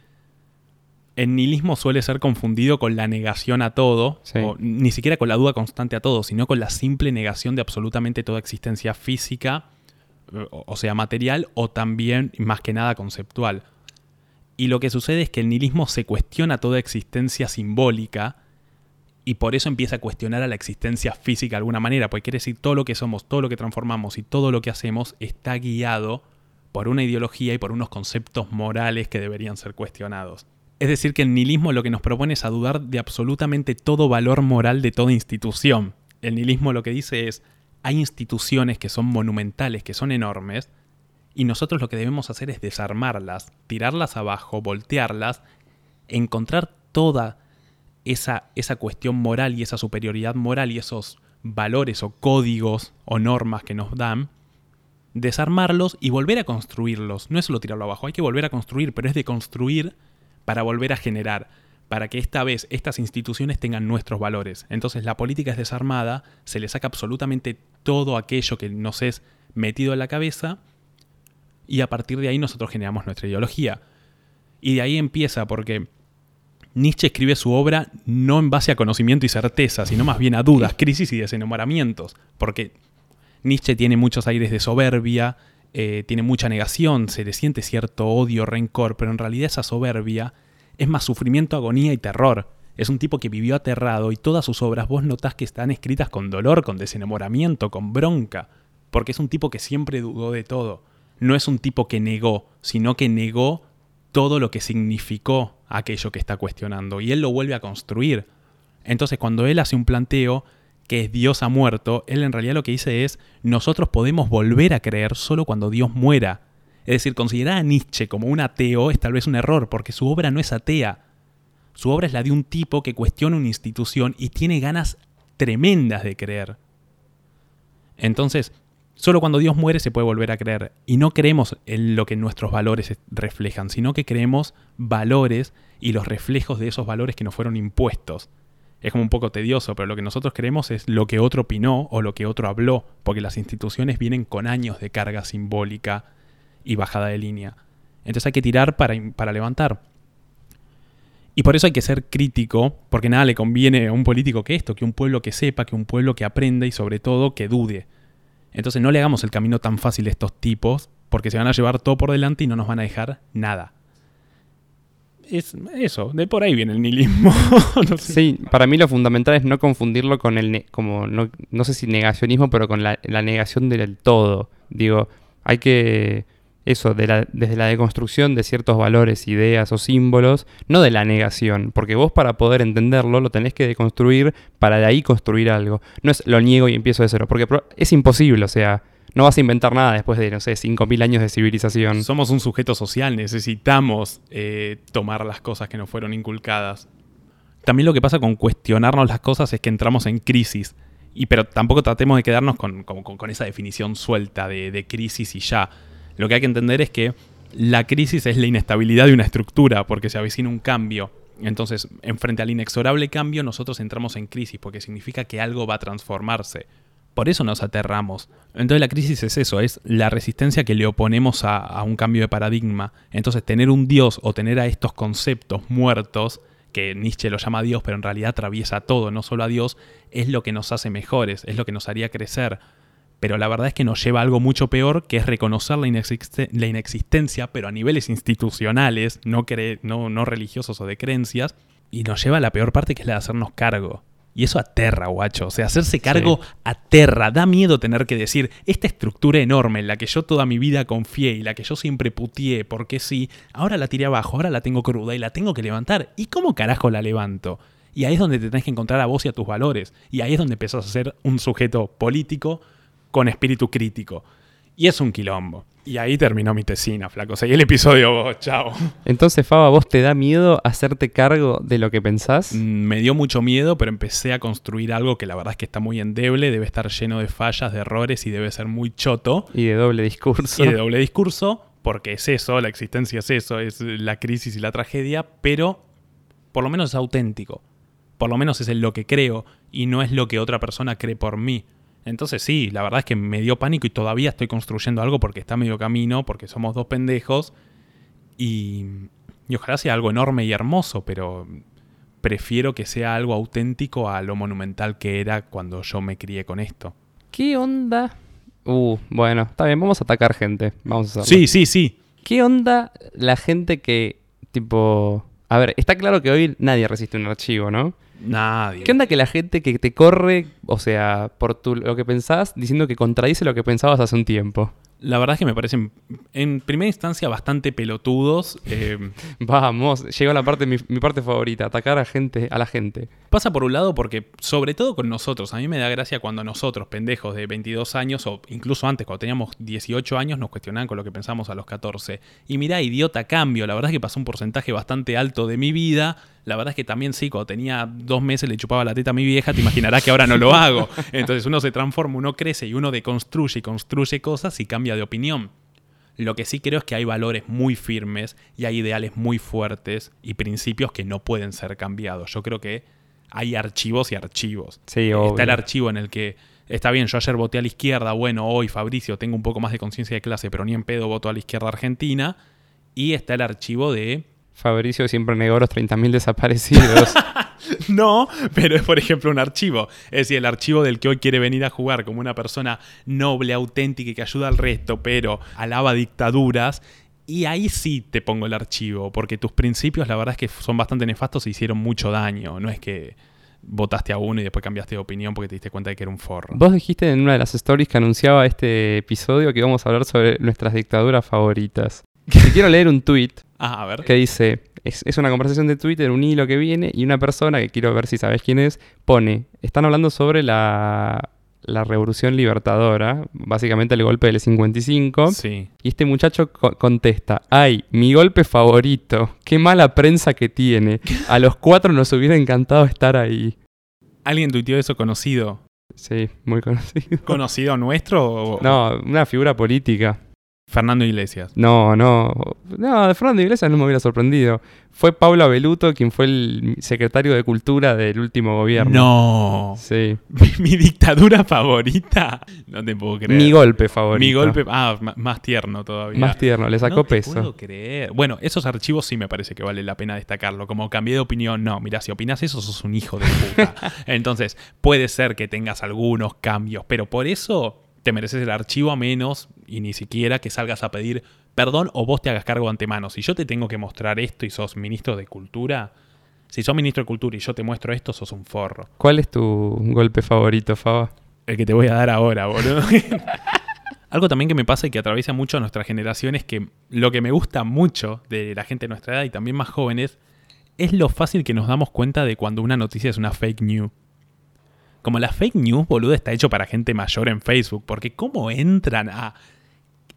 el nihilismo suele ser confundido con la negación a todo, Sí. o ni siquiera con la duda constante a todo, sino con la simple negación de absolutamente toda existencia física, o o sea, material, o también, más que nada, conceptual. Y lo que sucede es que el nihilismo se cuestiona toda existencia simbólica y por eso empieza a cuestionar a la existencia física de alguna manera, porque quiere decir todo lo que somos, todo lo que transformamos y todo lo que hacemos está guiado por una ideología y por unos conceptos morales que deberían ser cuestionados. Es decir, que el nihilismo lo que nos propone es a dudar de absolutamente todo valor moral de toda institución. El nihilismo lo que dice es, hay instituciones que son monumentales, que son enormes, y nosotros lo que debemos hacer es desarmarlas, tirarlas abajo, voltearlas, encontrar toda esa, esa cuestión moral y esa superioridad moral y esos valores o códigos o normas que nos dan, desarmarlos y volver a construirlos. No es solo tirarlo abajo, hay que volver a construir, pero es de construir para volver a generar, para que esta vez estas instituciones tengan nuestros valores. Entonces la política es desarmada, se le saca absolutamente todo aquello que nos es metido en la cabeza y a partir de ahí nosotros generamos nuestra ideología. Y de ahí empieza porque Nietzsche escribe su obra no en base a conocimiento y certeza, sino más bien a dudas, crisis y desenamoramientos, porque Nietzsche tiene muchos aires de soberbia, eh, tiene mucha negación, se le siente cierto odio, rencor, pero en realidad esa soberbia es más sufrimiento, agonía y terror. Es un tipo que vivió aterrado y todas sus obras vos notás que están escritas con dolor, con desenamoramiento, con bronca, porque es un tipo que siempre dudó de todo. No es un tipo que negó, sino que negó todo lo que significó aquello que está cuestionando y él lo vuelve a construir. Entonces cuando él hace un planteo que es Dios ha muerto, él en realidad lo que dice es nosotros podemos volver a creer solo cuando Dios muera. Es decir, considerar a Nietzsche como un ateo es tal vez un error porque su obra no es atea. Su obra es la de un tipo que cuestiona una institución y tiene ganas tremendas de creer. Entonces, Solo cuando Dios muere se puede volver a creer. Y no creemos en lo que nuestros valores reflejan, sino que creemos valores y los reflejos de esos valores que nos fueron impuestos. Es como un poco tedioso, pero lo que nosotros creemos es lo que otro opinó o lo que otro habló, porque las instituciones vienen con años de carga simbólica y bajada de línea. Entonces hay que tirar para, para levantar. Y por eso hay que ser crítico, porque nada le conviene a un político que esto, que un pueblo que sepa, que un pueblo que aprenda y sobre todo que dude. Entonces no le hagamos el camino tan fácil a estos tipos, porque se van a llevar todo por delante y no nos van a dejar nada. Es eso, de por ahí viene el nihilismo. Sí, para mí lo fundamental es no confundirlo con el, como, no, no, sé si negacionismo, pero con la, negación del todo. Digo, hay que, eso, de la, desde la deconstrucción de ciertos valores, ideas o símbolos, no de la negación, porque vos para poder entenderlo lo tenés que deconstruir para de ahí construir algo. No es lo niego y empiezo de cero, porque es imposible, o sea, no vas a inventar nada después de, no sé, 5.000 años de civilización. Somos un sujeto social, necesitamos eh, tomar las cosas que nos fueron inculcadas. También lo que pasa con cuestionarnos las cosas es que entramos en crisis. Y pero tampoco tratemos de quedarnos con, con, con esa definición suelta de, de crisis y ya. Lo que hay que entender es que la crisis es la inestabilidad de una estructura, porque se avecina un cambio. Entonces, en frente al inexorable cambio, nosotros entramos en crisis, porque significa que algo va a transformarse. Por eso nos aterramos. Entonces la crisis es eso, es la resistencia que le oponemos a, a, un cambio de paradigma. Entonces tener un Dios o tener a estos conceptos muertos, que Nietzsche lo llama Dios, pero en realidad atraviesa todo, no solo a Dios, es lo que nos hace mejores, es lo que nos haría crecer. Pero la verdad es que nos lleva a algo mucho peor, que es reconocer la, inexisten la inexistencia, pero a niveles institucionales, no, no, no religiosos o de creencias, y nos lleva a la peor parte, que es la de hacernos cargo. Y eso aterra, guacho. O sea, hacerse cargo sí. aterra. Da miedo tener que decir, esta estructura enorme en la que yo toda mi vida confié y la que yo siempre putié porque sí, ahora la tiré abajo, ahora la tengo cruda y la tengo que levantar. ¿Y cómo carajo la levanto? Y ahí es donde te tenés que encontrar a vos y a tus valores. Y ahí es donde empezás a ser un sujeto político con espíritu crítico. Y es un quilombo. Y ahí terminó mi tesina, flaco. Seguí el episodio vos, chao. Entonces, Faba, ¿vos te da miedo hacerte cargo de lo que pensás? Mm, Me dio mucho miedo, pero empecé a construir algo que la verdad es que está muy endeble, debe estar lleno de fallas, de errores y debe ser muy choto. Y de doble discurso. Y de doble discurso, porque es eso, la existencia es eso, es la crisis y la tragedia, pero por lo menos es auténtico. Por lo menos es en lo que creo y no es lo que otra persona cree por mí. Entonces sí, la verdad es que me dio pánico y todavía estoy construyendo algo porque está medio camino, porque somos dos pendejos. Y, y ojalá sea algo enorme y hermoso, pero prefiero que sea algo auténtico a lo monumental que era cuando yo me crié con esto. ¿Qué onda? Uh, bueno, está bien, vamos a atacar gente. Vamos a hacerlo. Sí, sí, sí. ¿Qué onda la gente que, tipo... A ver, está claro que hoy nadie resiste un archivo, ¿no? Nadie. ¿Qué onda que la gente que te corre, o sea, por tu, lo que pensás, diciendo que contradice lo que pensabas hace un tiempo? La verdad es que me parecen, en primera instancia, bastante pelotudos. eh, Vamos, llegó la parte, mi, mi parte favorita, atacar a gente, a la gente. Pasa por un lado porque, sobre todo con nosotros, a mí me da gracia cuando nosotros, pendejos de 22 años, o incluso antes, cuando teníamos 18 años, nos cuestionaban con lo que pensamos a los 14. Y mirá, idiota, cambio. La verdad es que pasó un porcentaje bastante alto de mi vida. La verdad es que también sí, cuando tenía dos meses le chupaba la teta a mi vieja, te imaginarás que ahora no lo hago. Entonces uno se transforma, uno crece y uno deconstruye y construye cosas y cambia de opinión. Lo que sí creo es que hay valores muy firmes y hay ideales muy fuertes y principios que no pueden ser cambiados. Yo creo que hay archivos y archivos. Sí, obvio. Está el archivo en el que está bien, yo ayer voté a la izquierda, bueno, hoy Fabricio tengo un poco más de conciencia de clase, pero ni en pedo voto a la izquierda argentina. Y está el archivo de Fabricio siempre negó los 30.000 desaparecidos. No, pero es por ejemplo un archivo. Es decir, el archivo del que hoy quiere venir a jugar como una persona noble, auténtica y que ayuda al resto, pero alaba dictaduras. Y ahí sí te pongo el archivo, porque tus principios la verdad es que son bastante nefastos y hicieron mucho daño. No es que votaste a uno y después cambiaste de opinión porque te diste cuenta de que era un forro. Vos dijiste en una de las stories que anunciaba este episodio que íbamos a hablar sobre nuestras dictaduras favoritas. Te quiero leer un tweet Ah, a ver. que dice, es, es una conversación de Twitter, un hilo que viene, y una persona, que quiero ver si sabes quién es, pone, están hablando sobre la, la revolución libertadora, básicamente el golpe del 55, Sí. y este muchacho co- contesta, ay, mi golpe favorito, qué mala prensa que tiene, a los cuatro nos hubiera encantado estar ahí. ¿Alguien tuiteó eso conocido? Sí, muy conocido. ¿Conocido nuestro o No, una figura política. Fernando Iglesias? No, no. No, de Fernando Iglesias no me hubiera sorprendido. Fue Paula Beluto quien fue el secretario de Cultura del último gobierno. No. Sí. Mi dictadura favorita. No te puedo creer. Mi golpe favorito. Mi golpe. Ah, más tierno todavía. Más tierno, le sacó no te peso. puedo creer. Bueno, esos archivos sí me parece que vale la pena destacarlo. Como cambié de opinión, no. Mira, si opinas eso, sos un hijo de puta. Entonces, puede ser que tengas algunos cambios, pero por eso te mereces el archivo a menos y ni siquiera que salgas a pedir perdón o vos te hagas cargo de antemano. Si yo te tengo que mostrar esto y sos ministro de Cultura, si sos ministro de Cultura y yo te muestro esto, sos un forro. ¿Cuál es tu golpe favorito, Faba? El que te voy a dar ahora, boludo. Algo también que me pasa y que atraviesa mucho a nuestra generación es que lo que me gusta mucho de la gente de nuestra edad y también más jóvenes es lo fácil que nos damos cuenta de cuando una noticia es una fake news. Como la fake news, boludo, está hecho para gente mayor en Facebook, porque ¿cómo entran a...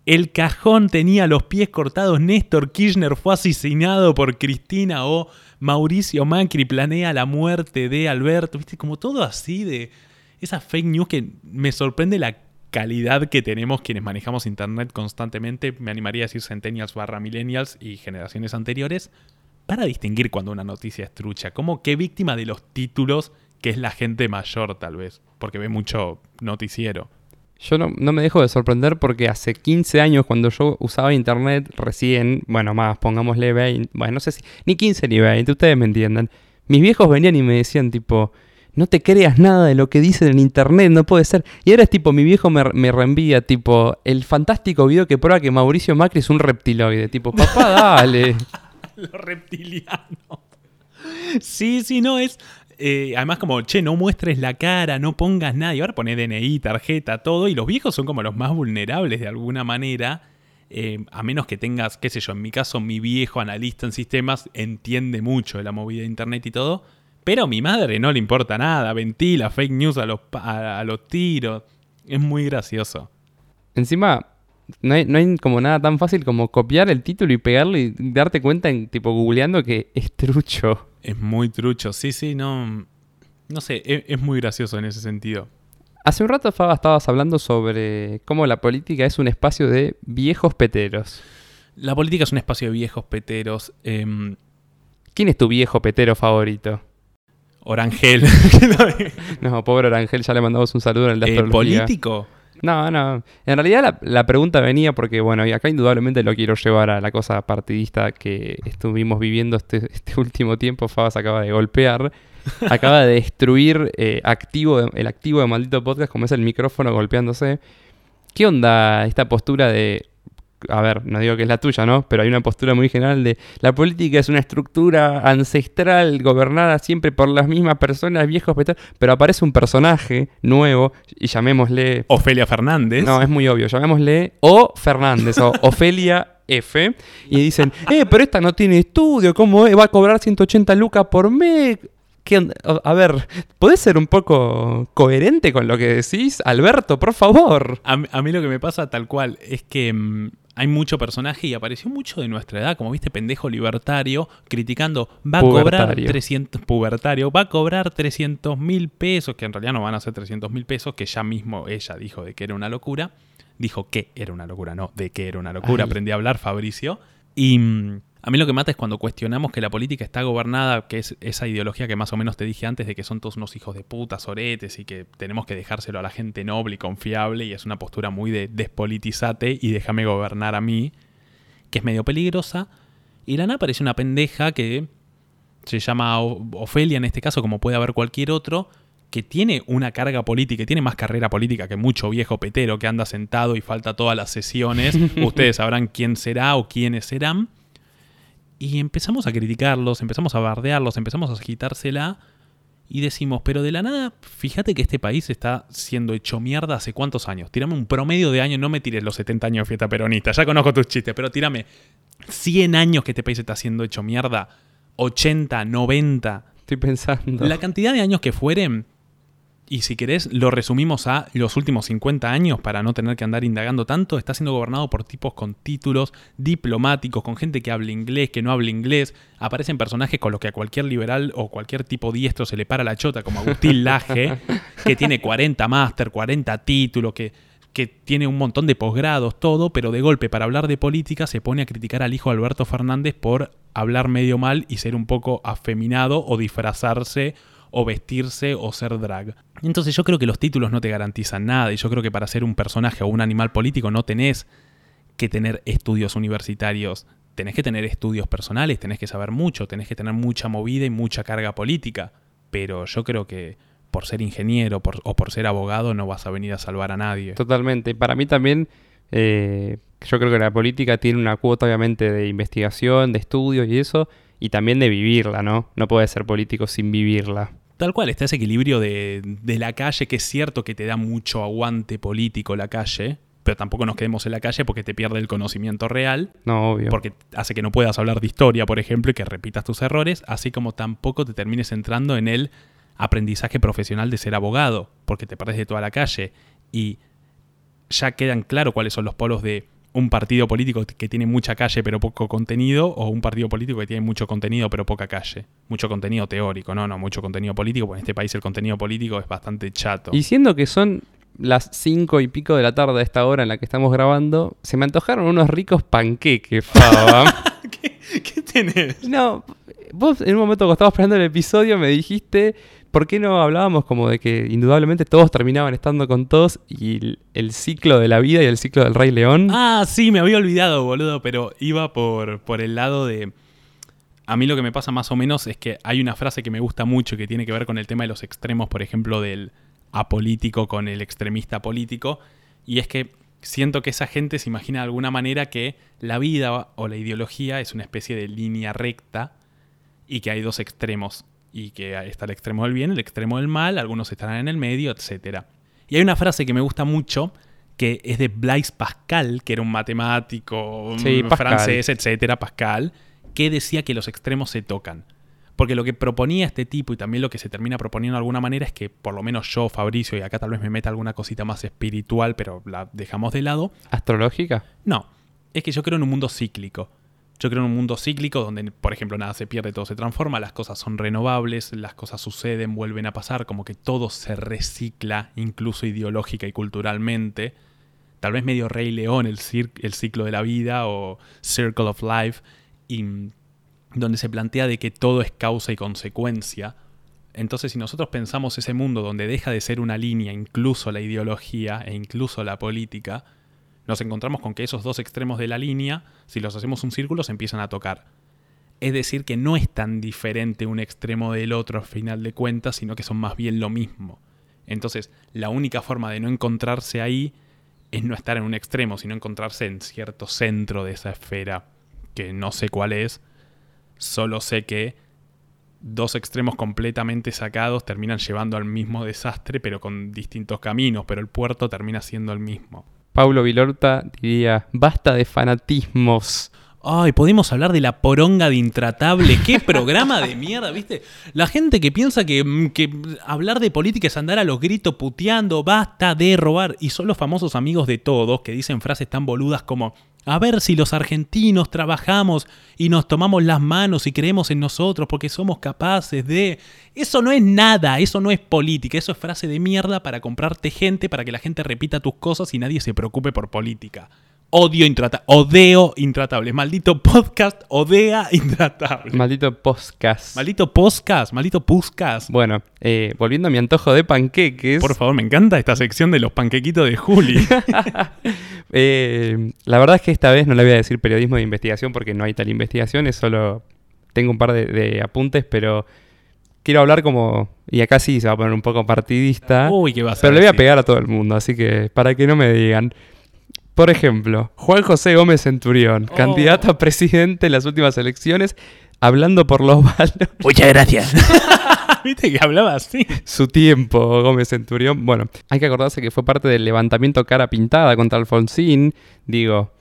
El cajón tenía los pies cortados, Néstor Kirchner fue asesinado por Cristina o Mauricio Macri planea la muerte de Alberto, viste, como todo así de esas fake news que me sorprende la calidad que tenemos quienes manejamos internet constantemente, me animaría a decir centennials barra millennials y generaciones anteriores, para distinguir cuando una noticia es trucha, como que víctima de los títulos que es la gente mayor tal vez, porque ve mucho noticiero. Yo no, no me dejo de sorprender porque hace 15 años cuando yo usaba internet recién, bueno, más, pongámosle 20, bueno, no sé si, ni 15 ni 20, ustedes me entiendan. Mis viejos venían y me decían tipo, no te creas nada de lo que dicen en internet, no puede ser. Y ahora es tipo, mi viejo me, me reenvía tipo, el fantástico video que prueba que Mauricio Macri es un reptiloide, tipo, papá, dale. Los reptilianos. Sí, sí, no, es. Eh, además, como, che, no muestres la cara, no pongas nada. Y ahora pone DNI, tarjeta, todo. Y los viejos son como los más vulnerables de alguna manera. eh, a menos que tengas, qué sé yo, en mi caso, mi viejo analista en sistemas entiende mucho de la movida de internet y todo. Pero a mi madre no le importa nada, ventila fake news a los, a los tiros. Es muy gracioso. Encima, no hay, no hay como nada tan fácil como copiar el título y pegarlo y darte cuenta en tipo googleando que es trucho. Es muy trucho, sí, sí, no. No sé, es, es muy gracioso en ese sentido. Hace un rato, Faba, estabas hablando sobre cómo la política es un espacio de viejos peteros. La política es un espacio de viejos peteros. em, ¿Quién es tu viejo petero favorito? Orangel. No, pobre Orangel, ya le mandamos un saludo en el de Eh. ¿Político? No, no. En realidad la, la pregunta venía porque, bueno, y acá indudablemente lo quiero llevar a la cosa partidista que estuvimos viviendo este, este último tiempo. Faba se acaba de golpear. Acaba de destruir eh, activo, el activo de Maldito Podcast, como es el micrófono golpeándose. ¿Qué onda esta postura de... A ver, no digo que es la tuya, ¿no? Pero hay una postura muy general de la política es una estructura ancestral gobernada siempre por las mismas personas, viejos, pero aparece un personaje nuevo y llamémosle Ofelia Fernández. no, es muy obvio. Llamémosle O Fernández o Ofelia F. Y dicen, eh, pero esta no tiene estudio, ¿cómo es? Va a cobrar 180 lucas por mes. ¿Qué a ver, ¿podés ser un poco coherente con lo que decís? Alberto, por favor. A, mí- a mí lo que me pasa tal cual es que mm, hay mucho personaje y apareció mucho de nuestra edad, como viste, pendejo libertario, criticando, va a cobrar Pubertario. 300, pubertario, va a cobrar 300 mil pesos, que en realidad no van a ser 300 mil pesos, que ya mismo ella dijo de que era una locura. Dijo que era una locura, no, de que era una locura. Ay. Aprendí a hablar, Fabricio. Y mm, a mí lo que mata es cuando cuestionamos que la política está gobernada, que es esa ideología que más o menos te dije antes de que son todos unos hijos de puta, soretes y que tenemos que dejárselo a la gente noble y confiable y es una postura muy de despolitizate y déjame gobernar a mí, que es medio peligrosa. Y Lana parece una pendeja que se llama Ofelia en este caso, como puede haber cualquier otro, que tiene una carga política, y tiene más carrera política que mucho viejo petero que anda sentado y falta todas las sesiones. Ustedes sabrán quién será o quiénes serán. Y empezamos a criticarlos, empezamos a bardearlos, empezamos a agitársela. Y decimos, pero de la nada, fíjate que este país está siendo hecho mierda hace cuántos años. Tírame un promedio de años, no me tires los 70 años de fiesta peronista, ya conozco tus chistes, pero tírame 100 años que este país está siendo hecho mierda, 80, 90, Estoy pensando. la cantidad de años que fueren, y si querés lo resumimos a los últimos 50 años para no tener que andar indagando tanto, está siendo gobernado por tipos con títulos diplomáticos, con gente que habla inglés, que no habla inglés. Aparecen personajes con los que a cualquier liberal o cualquier tipo diestro se le para la chota, como Agustín Laje, que tiene 40 máster, 40 títulos, que, que tiene un montón de posgrados, todo, pero de golpe para hablar de política se pone a criticar al hijo Alberto Fernández por hablar medio mal y ser un poco afeminado o disfrazarse o vestirse o ser drag. Entonces yo creo que los títulos no te garantizan nada y yo creo que para ser un personaje o un animal político no tenés que tener estudios universitarios, tenés que tener estudios personales, tenés que saber mucho, tenés que tener mucha movida y mucha carga política, pero yo creo que por ser ingeniero o por ser abogado no vas a venir a salvar a nadie. Totalmente. Para mí también, eh, yo creo que la política tiene una cuota obviamente de investigación, de estudios y eso, y también de vivirla, ¿no? No puede ser político sin vivirla. Tal cual, está ese equilibrio de, de la calle, que es cierto que te da mucho aguante político la calle, pero tampoco nos quedemos en la calle porque te pierde el conocimiento real, No, obvio. porque hace que no puedas hablar de historia, por ejemplo, y que repitas tus errores, así como tampoco te termines entrando en el aprendizaje profesional de ser abogado, porque te perdés de toda la calle y ya quedan claro cuáles son los polos de un partido político que tiene mucha calle pero poco contenido o un partido político que tiene mucho contenido pero poca calle. Mucho contenido teórico, no, no, mucho contenido político, porque en este país el contenido político es bastante chato. Y siendo que son las cinco y pico de la tarde a esta hora en la que estamos grabando, se me antojaron unos ricos panqueques, Faba. ¿Qué, qué tenés? no, vos en un momento cuando estábamos esperando el episodio me dijiste, ¿por qué no hablábamos como de que indudablemente todos terminaban estando con todos y el, ciclo de la vida y el ciclo del Rey León? Ah, sí, me había olvidado, boludo, pero iba por, por el lado de... A mí lo que me pasa más o menos es que hay una frase que me gusta mucho que tiene que ver con el tema de los extremos, por ejemplo, del apolítico con el extremista político, y es que siento que esa gente se imagina de alguna manera que la vida o la ideología es una especie de línea recta y que hay dos extremos, y que está el extremo del bien, el extremo del mal, algunos estarán en el medio, etc. Y hay una frase que me gusta mucho, que es de Blaise Pascal, que era un matemático Sí, francés, etcétera, Pascal, que decía que los extremos se tocan. Porque lo que proponía este tipo y también lo que se termina proponiendo de alguna manera es que por lo menos yo, Fabricio, y acá tal vez me meta alguna cosita más espiritual, pero la dejamos de lado. ¿Astrológica? No, es que yo creo en un mundo cíclico. Yo creo en un mundo cíclico donde, por ejemplo, nada se pierde, todo se transforma, las cosas son renovables, las cosas suceden, vuelven a pasar, como que todo se recicla, incluso ideológica y culturalmente. Tal vez medio Rey León, el, el ciclo de la vida o Circle of Life, y donde se plantea de que todo es causa y consecuencia. Entonces, si nosotros pensamos ese mundo donde deja de ser una línea, incluso la ideología e incluso la política, nos encontramos con que esos dos extremos de la línea, si los hacemos un círculo, se empiezan a tocar. Es decir, que no es tan diferente un extremo del otro al final de cuentas, sino que son más bien lo mismo. Entonces, la única forma de no encontrarse ahí es no estar en un extremo, sino encontrarse en cierto centro de esa esfera, que no sé cuál es, solo sé que dos extremos completamente sacados terminan llevando al mismo desastre, pero con distintos caminos, pero el puerto termina siendo el mismo. Paulo Vilorta diría, basta de fanatismos. Ay, podemos hablar de la poronga de intratable. Qué programa de mierda, ¿viste? La gente que piensa que, mm, que, hablar de política es andar a los gritos puteando, basta de robar. Y son los famosos amigos de todos que dicen frases tan boludas como, a ver si los argentinos trabajamos y nos tomamos las manos y creemos en nosotros porque somos capaces de... Eso no es nada, eso no es política, eso es frase de mierda para comprarte gente, para que la gente repita tus cosas y nadie se preocupe por política. Odio intratable, odeo intratable. Maldito podcast, odea intratable. Maldito podcast. Maldito podcast, maldito puscas. Bueno, eh, volviendo a mi antojo de panqueques. Por favor, me encanta esta sección de los panquequitos de Juli. Eh, la verdad es que esta vez no le voy a decir periodismo de investigación porque no hay tal investigación, es solo. Tengo un par de, apuntes, pero quiero hablar como. Y acá sí se va a poner un poco partidista. Uy, ¿qué va a Pero le voy a pegar a todo el mundo, así que para que no me digan. Por ejemplo, Juan José Gómez Centurión, oh. candidato a presidente en las últimas elecciones, hablando por los valores. Muchas gracias. Viste que hablaba así. Su tiempo, Gómez Centurión. Bueno, hay que acordarse que fue parte del levantamiento cara pintada contra Alfonsín. Digo,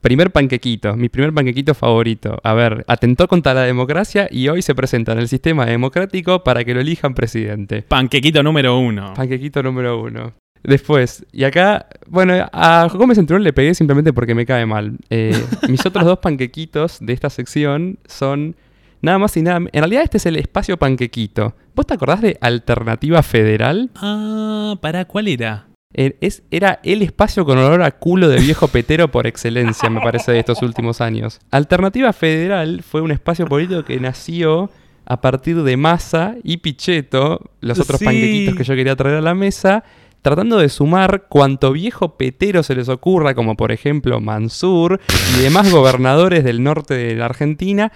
primer panquequito, mi primer panquequito favorito. A ver, atentó contra la democracia y hoy se presenta en el sistema democrático para que lo elijan presidente. Panquequito número uno. Panquequito número uno. Después, y acá, bueno, a Gómez Centurión le pegué simplemente porque me cae mal. Eh, mis otros dos panquequitos de esta sección son nada más y nada. En realidad, este es el espacio panquequito. ¿Vos te acordás de Alternativa Federal? Ah, ¿para cuál era? Er, es, era el espacio con olor a culo de viejo petero por excelencia, me parece, de estos últimos años. Alternativa Federal fue un espacio político que nació a partir de Massa y Pichetto, los otros panquequitos que yo quería traer a la mesa, tratando de sumar cuanto viejo petero se les ocurra, como por ejemplo Mansur y demás gobernadores del norte de la Argentina,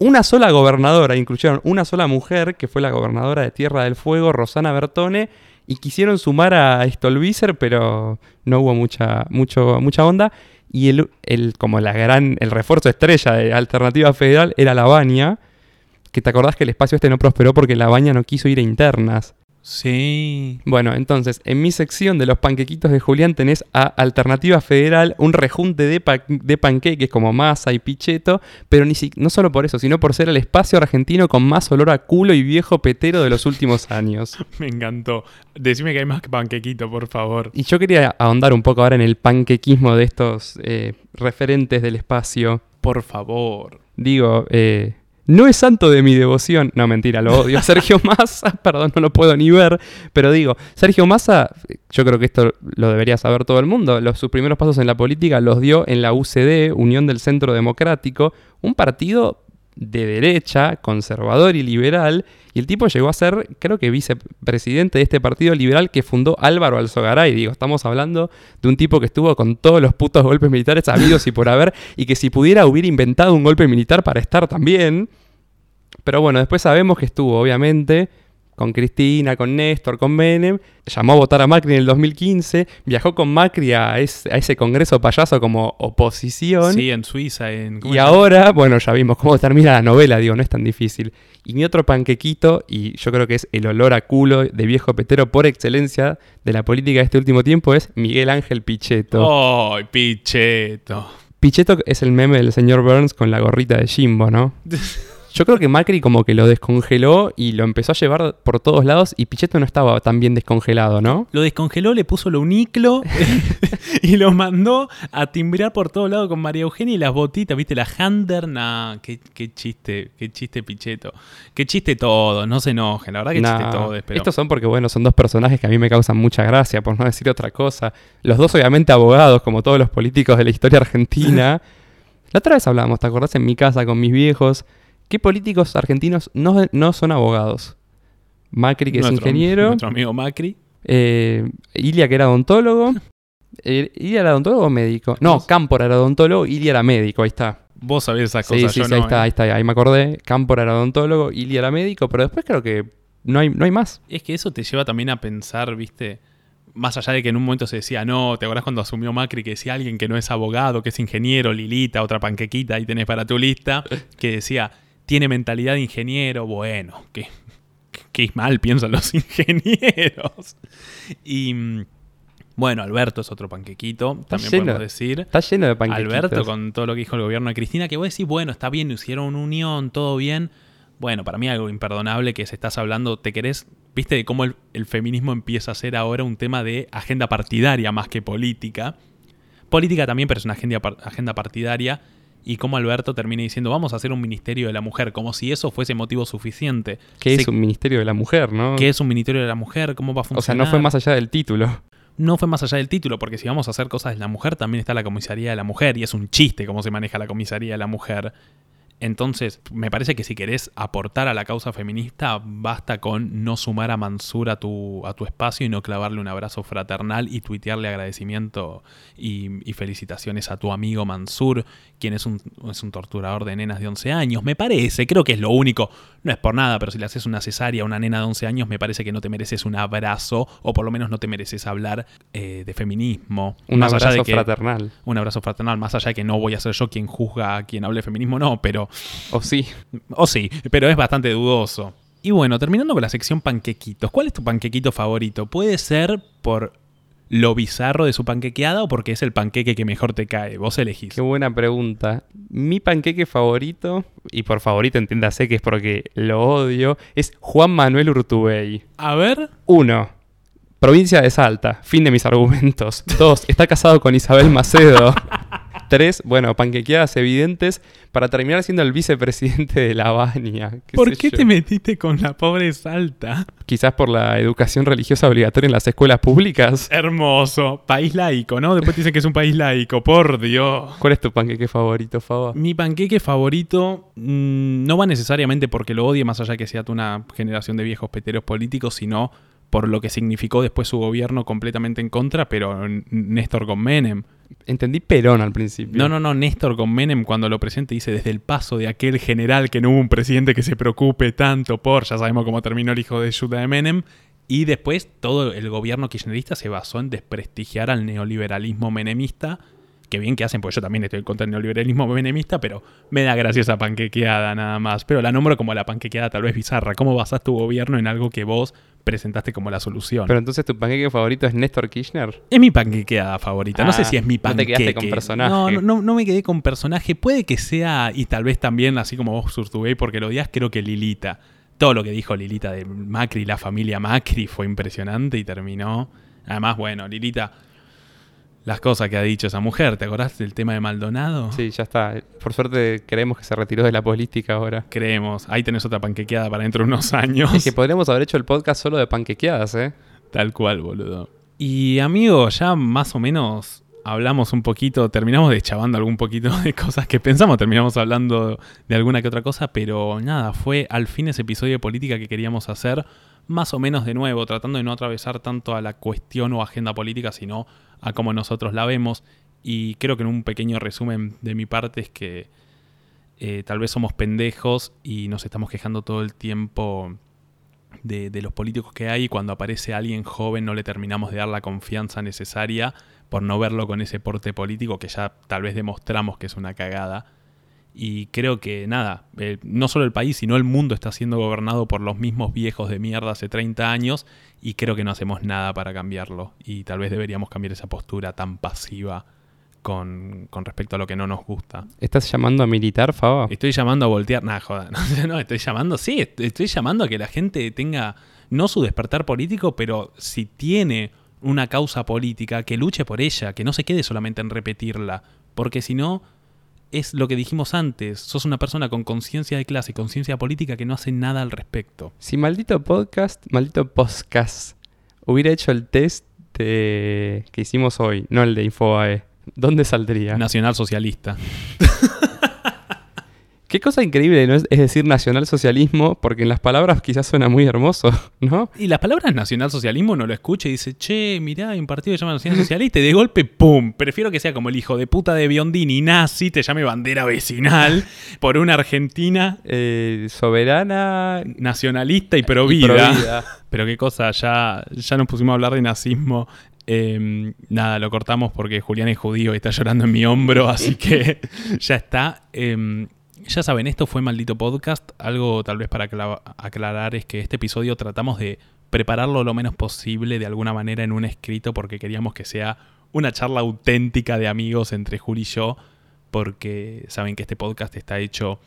una sola gobernadora, incluyeron una sola mujer, que fue la gobernadora de Tierra del Fuego, Rosana Bertone, y quisieron sumar a Stolbizer, pero no hubo mucha, mucho, mucha onda. Y el, el, como la gran, el refuerzo estrella de Alternativa Federal era La Baña, que te acordás que el espacio este no prosperó porque La Baña no quiso ir a internas. Sí. Bueno, entonces, en mi sección de los panquequitos de Julián tenés a Alternativa Federal, un rejunte de, de panqueques como masa y picheto, pero ni si no solo por eso, sino por ser el espacio argentino con más olor a culo y viejo petero de los últimos años. Me encantó. Decime que hay más que panquequito, por favor. Y yo quería ahondar un poco ahora en el panquequismo de estos eh, referentes del espacio. Por favor. Digo, eh, no es santo de mi devoción. No, mentira, lo odio a Sergio Massa. Perdón, no lo puedo ni ver. Pero digo, Sergio Massa, yo creo que esto lo debería saber todo el mundo. Los, sus primeros pasos en la política los dio en la UCD, Unión del Centro Democrático, un partido de derecha, conservador y liberal, y el tipo llegó a ser, creo que vicepresidente de este partido liberal que fundó Álvaro Alzogaray. Digo, estamos hablando de un tipo que estuvo con todos los putos golpes militares habidos y por haber, y que si pudiera hubiera inventado un golpe militar para estar también. Pero bueno, después sabemos que estuvo, obviamente, con Cristina, con Néstor, con Menem, llamó a votar a Macri en el 2015, viajó con Macri a, ese congreso payaso como oposición. Sí, en Suiza. En, y ahora, bueno, ya vimos cómo termina la novela, digo, no es tan difícil. Y mi otro panquequito, y yo creo que es el olor a culo de viejo petero por excelencia de la política de este último tiempo, es Miguel Ángel Pichetto. ¡Ay, Pichetto! Pichetto es el meme del señor Burns con la gorrita de Jimbo, ¿no? Yo creo que Macri como que lo descongeló y lo empezó a llevar por todos lados y Pichetto no estaba tan bien descongelado, ¿no? Lo descongeló, le puso lo uniclo y lo mandó a timbrar por todos lados con María Eugenia y las botitas, ¿viste? La Hander, nah, qué, qué chiste, qué chiste Pichetto. Qué chiste todo, no se enojen, la verdad que Nah, chiste todo. Pero... Estos son porque, bueno, son dos personajes que a mí me causan mucha gracia, por no decir otra cosa. Los dos, obviamente, abogados, como todos los políticos de la historia argentina. la otra vez hablábamos, ¿te acordás? En mi casa con mis viejos. ¿Qué políticos argentinos no, no son abogados? Macri, que es ingeniero. Nuestro amigo Macri. eh, Ilia, que era odontólogo. Eh, ¿Ilia era odontólogo o médico? No, Cámpora era odontólogo, Ilia era médico, ahí está. Vos sabés esas Sí, cosas, sí, yo sí, no, ahí está, ¿eh? ahí está, ahí me acordé. Cámpora era odontólogo, Ilia era médico, pero después creo que no hay, no hay más. Es que eso te lleva también a pensar, ¿viste? Más allá de que en un momento se decía, no, ¿te acordás cuando asumió Macri que decía alguien que no es abogado, que es ingeniero, Lilita, otra panquequita, ahí tenés para tu lista, que decía, tiene mentalidad de ingeniero, bueno, qué, qué mal piensan los ingenieros. Y mm, bueno, Alberto es otro panquequito, también lleno. podemos decir. Está lleno de panquequitos. Alberto con todo lo que dijo el gobierno de Cristina, que vos decís, bueno, está bien, hicieron una unión, todo bien. Bueno, para mí algo imperdonable que se estás hablando, te querés, viste de cómo el, el feminismo empieza a ser ahora un tema de agenda partidaria más que política. Política también, pero es una agenda, agenda partidaria. Y cómo Alberto termina diciendo, vamos a hacer un ministerio de la mujer, como si eso fuese motivo suficiente. Se- es un ministerio de la mujer, ¿no? ¿Qué es un ministerio de la mujer? ¿Cómo va a o sea, funcionar? no fue más allá del título. no fue más allá del título, porque si vamos a hacer cosas de la mujer, también está la comisaría de la mujer, y es un chiste cómo se maneja la comisaría de la mujer. Entonces, me parece que si querés aportar a la causa feminista, basta con no sumar a Mansur a tu, a tu espacio y no clavarle un abrazo fraternal y tuitearle agradecimiento y, y felicitaciones a tu amigo Mansur, quien es un, es un torturador de nenas de 11 años. Me parece, creo que es lo único, no es por nada, pero si le haces una cesárea a una nena de 11 años, me parece que no te mereces un abrazo, o por lo menos no te mereces hablar eh, de feminismo. Un Más allá abrazo de que- fraternal. un abrazo fraternal, más allá de que no voy a ser yo quien juzga a quien hable de feminismo, no, pero. O sí. O sí, pero es bastante dudoso. Y bueno, terminando con la sección panquequitos. ¿Cuál es tu panquequito favorito? Puede ser por lo bizarro de su panquequeada o porque es el panqueque que mejor te cae. Vos elegís. Qué buena pregunta. Mi panqueque favorito, y por favorito entiéndase que es porque lo odio, es Juan Manuel Urtubey. A ver. 1. Provincia de Salta. Fin de mis argumentos. 2. Está casado con Isabel Macedo. 3. Bueno, panquequeadas evidentes para terminar siendo el vicepresidente de la Baña. ¿Por qué yo. te metiste con la pobre Salta? Quizás por la educación religiosa obligatoria en las escuelas públicas. Hermoso. País laico, ¿no? Después te dicen que es un país laico. Por Dios. ¿Cuál es tu panqueque favorito, Faba? Mi panqueque favorito mm, no va necesariamente porque lo odie, más allá que sea una generación de viejos peteros políticos, sino por lo que significó después su gobierno completamente en contra, pero Néstor con Menem. Entendí Perón al principio. No, no, no, Néstor con Menem cuando lo presenta dice desde el paso de aquel general que no hubo un presidente que se preocupe tanto por, ya sabemos cómo terminó el hijo de Yuta de Menem, y después todo el gobierno kirchnerista se basó en desprestigiar al neoliberalismo menemista, que bien que hacen, porque yo también estoy contra del neoliberalismo menemista, pero me da gracia esa panquequeada nada más, pero la nombro como la panquequeada tal vez bizarra, ¿cómo basás tu gobierno en algo que vos presentaste como la solución? Pero entonces tu panqueque favorito es Néstor Kirchner. Es mi panquequeada favorita. no Ah, sé si es mi no te panqueque. quedaste con personaje. No, no, no, no me quedé con personaje. Puede que sea, y tal vez también, así como vos, Surtubey, porque lo odias, creo que Lilita. Todo lo que dijo Lilita de Macri, la familia Macri, fue impresionante y terminó. Además, bueno, Lilita, las cosas que ha dicho esa mujer. ¿Te acordás del tema de Maldonado? Sí, ya está. Por suerte creemos que se retiró de la política ahora. Creemos. Ahí tenés otra panquequeada para dentro de unos años. Es que podríamos haber hecho el podcast solo de panquequeadas, ¿eh? Tal cual, boludo. Y amigo, ya más o menos hablamos un poquito, terminamos deschavando algún poquito de cosas que pensamos, terminamos hablando de alguna que otra cosa, pero nada, fue al fin ese episodio de política que queríamos hacer, más o menos de nuevo, tratando de no atravesar tanto a la cuestión o agenda política, sino a cómo nosotros la vemos. Y creo que en un pequeño resumen de mi parte es que eh, tal vez somos pendejos y nos estamos quejando todo el tiempo de, de los políticos que hay y cuando aparece alguien joven no le terminamos de dar la confianza necesaria por no verlo con ese porte político que ya tal vez demostramos que es una cagada. Y creo que nada, eh, no solo el país, sino el mundo está siendo gobernado por los mismos viejos de mierda hace 30 años y creo que no hacemos nada para cambiarlo. Y tal vez deberíamos cambiar esa postura tan pasiva con, con respecto a lo que no nos gusta. ¿Estás llamando a militar, Faba? Estoy llamando a voltear. Nah, joda. No, no, estoy llamando. Sí, est- estoy llamando a que la gente tenga no su despertar político, pero si tiene una causa política, que luche por ella, que no se quede solamente en repetirla. Porque si no, es lo que dijimos antes. Sos una persona con conciencia de clase, conciencia política que no hace nada al respecto. Si maldito podcast, maldito podcast, hubiera hecho el test de- que hicimos hoy, no el de Infobae, ¿dónde saldría? Nacional socialista. Qué cosa increíble, ¿no? Es, decir, nacionalsocialismo, porque en las palabras quizás suena muy hermoso, ¿no? Y las palabras nacionalsocialismo no lo escucha y dice, che, mirá, hay un partido que se llama Nacional Socialista y de golpe, ¡pum! Prefiero que sea como el hijo de puta de Biondini, nazi, te llame bandera vecinal por una Argentina Eh, soberana nacionalista y pro y vida. provida. Pero qué cosa, ya, ya nos pusimos a hablar de nazismo. Eh, nada, lo cortamos porque Julián es judío y está llorando en mi hombro, así que ya está. Eh, ya saben, esto fue Maldito Podcast. Algo tal vez para acla- aclarar es que este episodio tratamos de prepararlo lo menos posible de alguna manera en un escrito porque queríamos que sea una charla auténtica de amigos entre Juli y yo, porque saben que este podcast está hecho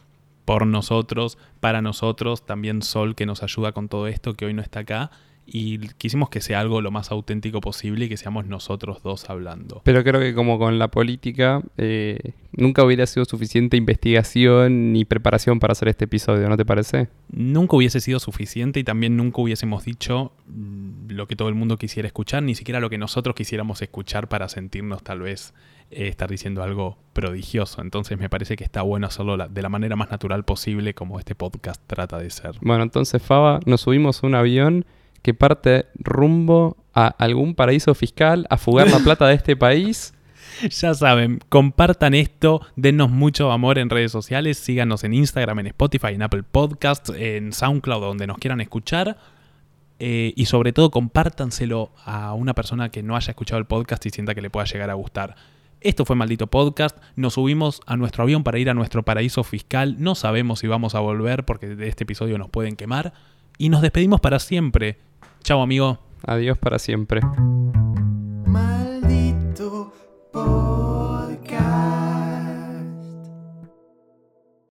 por nosotros, para nosotros, también Sol que nos ayuda con todo esto, que hoy no está acá, y quisimos que sea algo lo más auténtico posible y que seamos nosotros dos hablando. Pero creo que como con la política, eh, nunca hubiera sido suficiente investigación ni preparación para hacer este episodio, ¿no te parece? Nunca hubiese sido suficiente y también nunca hubiésemos dicho mm, lo que todo el mundo quisiera escuchar, ni siquiera lo que nosotros quisiéramos escuchar para sentirnos tal vez eh, estar diciendo algo prodigioso. Entonces me parece que está bueno hacerlo de la manera más natural posible como este podcast trata de ser. Bueno, entonces Faba, nos subimos a un avión que parte rumbo a algún paraíso fiscal a fugar la plata de este país. Ya saben, compartan esto, dennos mucho amor en redes sociales, síganos en Instagram, en Spotify, en Apple Podcasts, en SoundCloud, donde nos quieran escuchar. Eh, y sobre todo, compártanselo a una persona que no haya escuchado el podcast y sienta que le pueda llegar a gustar. Esto fue Maldito Podcast. Nos subimos a nuestro avión para ir a nuestro paraíso fiscal. No sabemos si vamos a volver porque de este episodio nos pueden quemar. Y nos despedimos para siempre. Chao, amigo. Adiós para siempre.